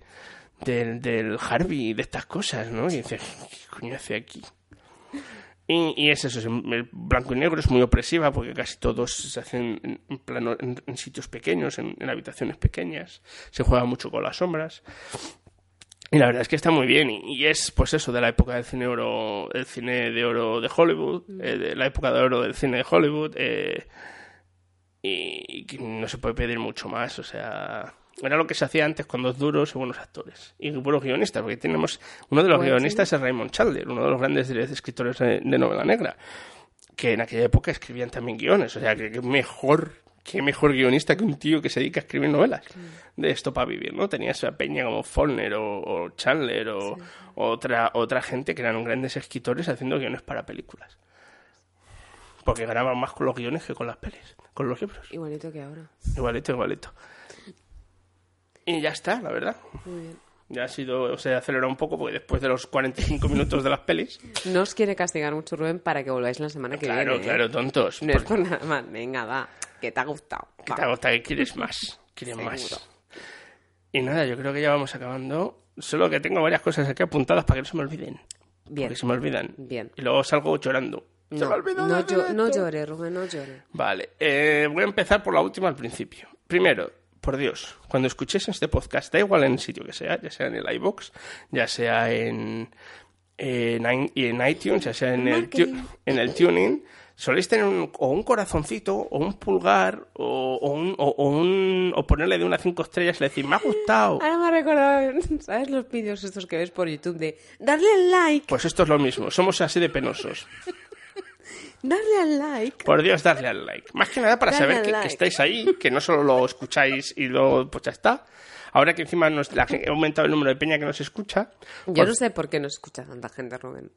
del, del Harvey de estas cosas, ¿no? Y dices, ¿qué coño hace aquí? Y, y es eso, el blanco y negro es muy opresiva porque casi todos se hacen en, en en, sitios pequeños, en habitaciones pequeñas, se juega mucho con las sombras. Y la verdad es que está muy bien. Y, y es, pues eso, de la época del cine oro, el cine de oro de Hollywood, eh, de la época de oro del cine de Hollywood. eh, y, y no se puede pedir mucho más. O sea, era lo que se hacía antes con dos duros y buenos actores. Y buenos guionistas, porque tenemos. Uno de los guionistas es Raymond Chandler, uno de los grandes escritores de, de novela negra. Que en aquella época escribían también guiones. O sea, que, que mejor. Qué mejor guionista que un tío que se dedica a escribir novelas de esto para vivir, ¿no? Tenía esa peña como Faulkner o, o Chandler o, otra, otra gente que eran grandes escritores haciendo guiones para películas. Porque ganaban más con los guiones que con las pelis, con los libros. Igualito que ahora. Igualito, igualito. Y ya está, la verdad. Muy bien. Ya ha sido, o sea, acelerado un poco porque después de los 45 minutos de las pelis. No os quiere castigar mucho Rubén para que volváis la semana que Claro, viene. ¿eh? claro, tontos. No es Porque- por nada más. Venga, va. Que te ha gustado. que te gusta que quieres más. Quieres Seguro. más. Y nada, yo creo que ya vamos acabando. Solo que tengo varias cosas aquí apuntadas para que no se me olviden. Bien. Porque se me olvidan. Bien. Y luego salgo llorando. Se No, me no, esto. llores, Rubén, no llores. Vale, eh, voy a empezar por la última al principio. Primero, por Dios, cuando escuchéis este podcast, da igual en el sitio que sea, ya sea en el iBox, ya sea en, en, iTunes, ya sea en el, en el tuning, soléis tener un, o un corazoncito, o un pulgar, o, o un, o, o un- o ponerle de una a cinco estrellas y le decir, me ha gustado. Ahora me ha recordado, ¿sabes los vídeos estos que ves por YouTube de darle al like, Pues esto es lo mismo, somos así de penosos. darle al like? Por Dios, darle al like. Más que nada para Darle saber que, estáis ahí, que no solo lo escucháis y luego pues ya está. Ahora que encima nos, la ha aumentado el número de peña que nos escucha, Yo pues- no sé por qué no escucha tanta gente, Rubén.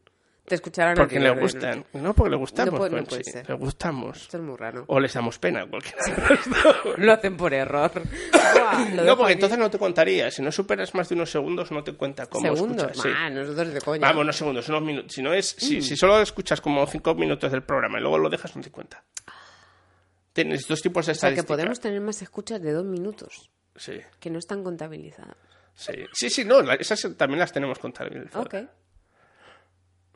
Te escucharán a Porque ti, le gustan. No, porque le gustamos. No puede- no ser. Le gustamos. Esto es muy raro. O les damos pena, cualquiera. Lo hacen por error. Buah, No, porque aquí. entonces no te contaría. Si no superas más de unos segundos, no te cuenta cómo Segundos, escuchas. sí. Nosotros de coña. Vamos, no segundos, unos minutos. Si, no es, si, Mm. si solo escuchas como cinco minutos del programa y luego lo dejas, no te cuenta. Tienes dos tipos de o sea, que estadísticas. podemos tener más escuchas de dos minutos, Sí, que no están contabilizadas. sí. Sí, sí, no, esas también las tenemos contabilizadas. Ok.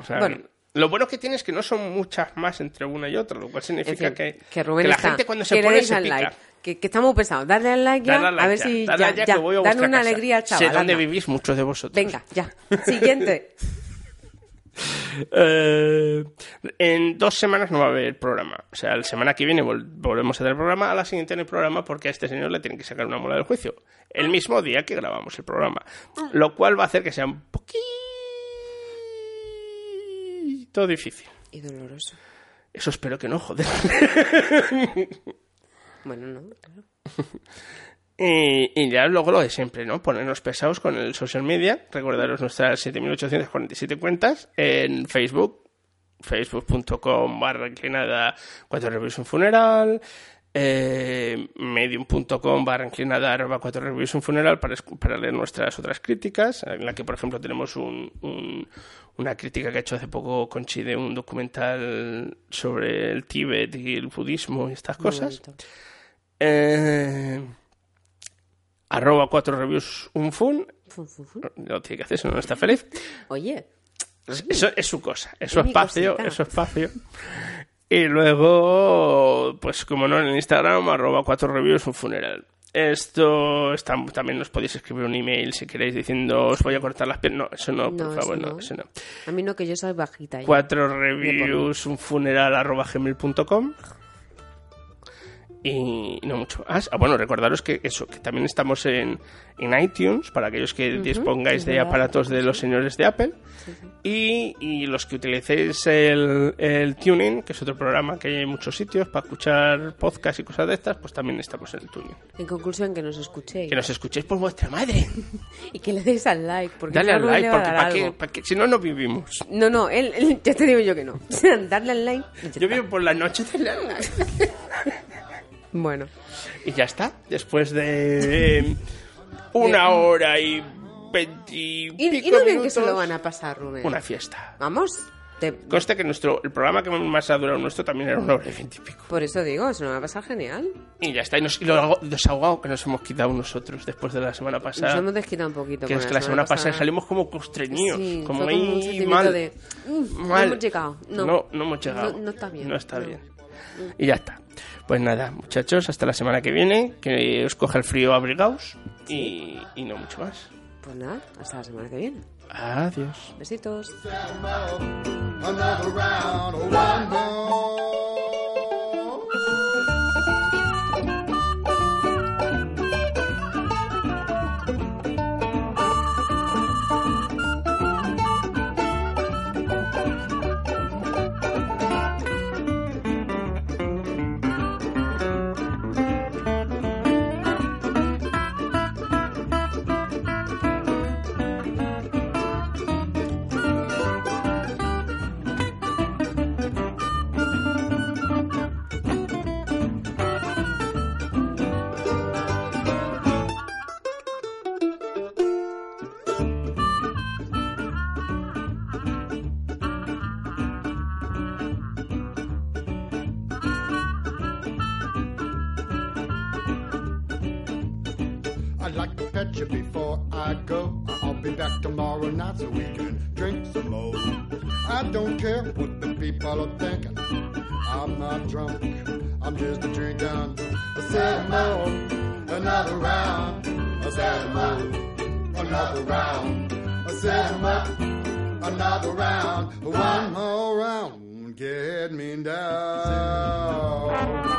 O sea, Bueno. Lo bueno que tiene es que no son muchas más entre una y otra, lo cual significa En fin, que, que Rubén que la está. gente cuando se pone se pica. like. Que, que está muy pesado. Al like ya. Like a ver ya, si dale ya, ya. que voy a Dan una casa. alegría al chaval. Sé dónde vivís muchos de vosotros. Venga, ya. Siguiente. Eh, en dos semanas no va a haber programa. O sea, la semana que viene vol- volvemos a tener programa, a la siguiente no hay programa porque a este señor le tienen que sacar una mula del juicio. El mismo día que grabamos el programa. Lo cual va a hacer que sea un poquito difícil. Y doloroso. Eso espero que no, joder. Bueno, no, claro. Y, y ya luego lo de siempre, ¿no? Ponernos pesados con el social media. Recordaros nuestras 7.847 cuentas en Facebook, facebook.com barra inclinada 4 reviews un funeral, eh, medium.com barra inclinada arroba 4 reviews un funeral para, para leer nuestras otras críticas, en la que por ejemplo tenemos un, un- una crítica que ha hecho hace poco Conchi de un documental sobre el Tíbet y el budismo y estas Muy cosas. Eh, arroba 4 reviews un fun. Fun, fun, fun. No tiene que hacer, si no está feliz. Oye, Eso es su cosa, es su espacio, es su espacio. Y luego, pues como no, en el Instagram, arroba 4 reviews un funeral. Esto está- también nos podéis escribir un email si queréis diciendo os voy a cortar las piernas. No, eso no, por favor, eso no, no. eso no. a mí no, que yo soy bajita. ya. Cuatro reviews, un funeral arroba gmail.com y no mucho más. Ah, bueno, recordaros que eso, que también estamos en, en iTunes para aquellos que Ujú, dispongáis es de aparatos de los señores de Apple y, y los que utilicéis el, el Tuning, que es otro programa que hay en muchos sitios para escuchar podcasts y cosas de estas, pues también estamos en el Tuning. En conclusión, que nos escuchéis. Que nos escuchéis por vuestra madre. Y que le deis al like. Porque Dale al like, porque para qué, qué- si no, no vivimos. No, no, él, él- ya te digo yo que no. Darle al like. Yo vivo por la noche de la Bueno, Y ya está. Después de eh, una hora y veinti y, y no que se lo van a pasar, Rubén. Una fiesta. Vamos. te- Conste que nuestro, el programa que más ha durado nuestro también era una hora y veintipico. por eso digo, se nos va a pasar genial. Y ya está. Y, nos, y lo desahogado que nos hemos quitado nosotros después de la semana pasada. Nos hemos desquitado un poquito. que es que la semana pasada salimos como constreñidos. como ahí mal. de, "Mm, no mal. hemos llegado". No. no, no hemos llegado. No- no está bien. No está No. bien. Y ya está. Pues nada, muchachos, hasta la semana que viene. Que os coja el frío abrigaos. Y, y no mucho más. Pues nada, hasta la semana que viene. Adiós. Besitos. Drunk, I'm just drinking. I said more, another round. I said more, another round. I said more, another round. One more round, get me down.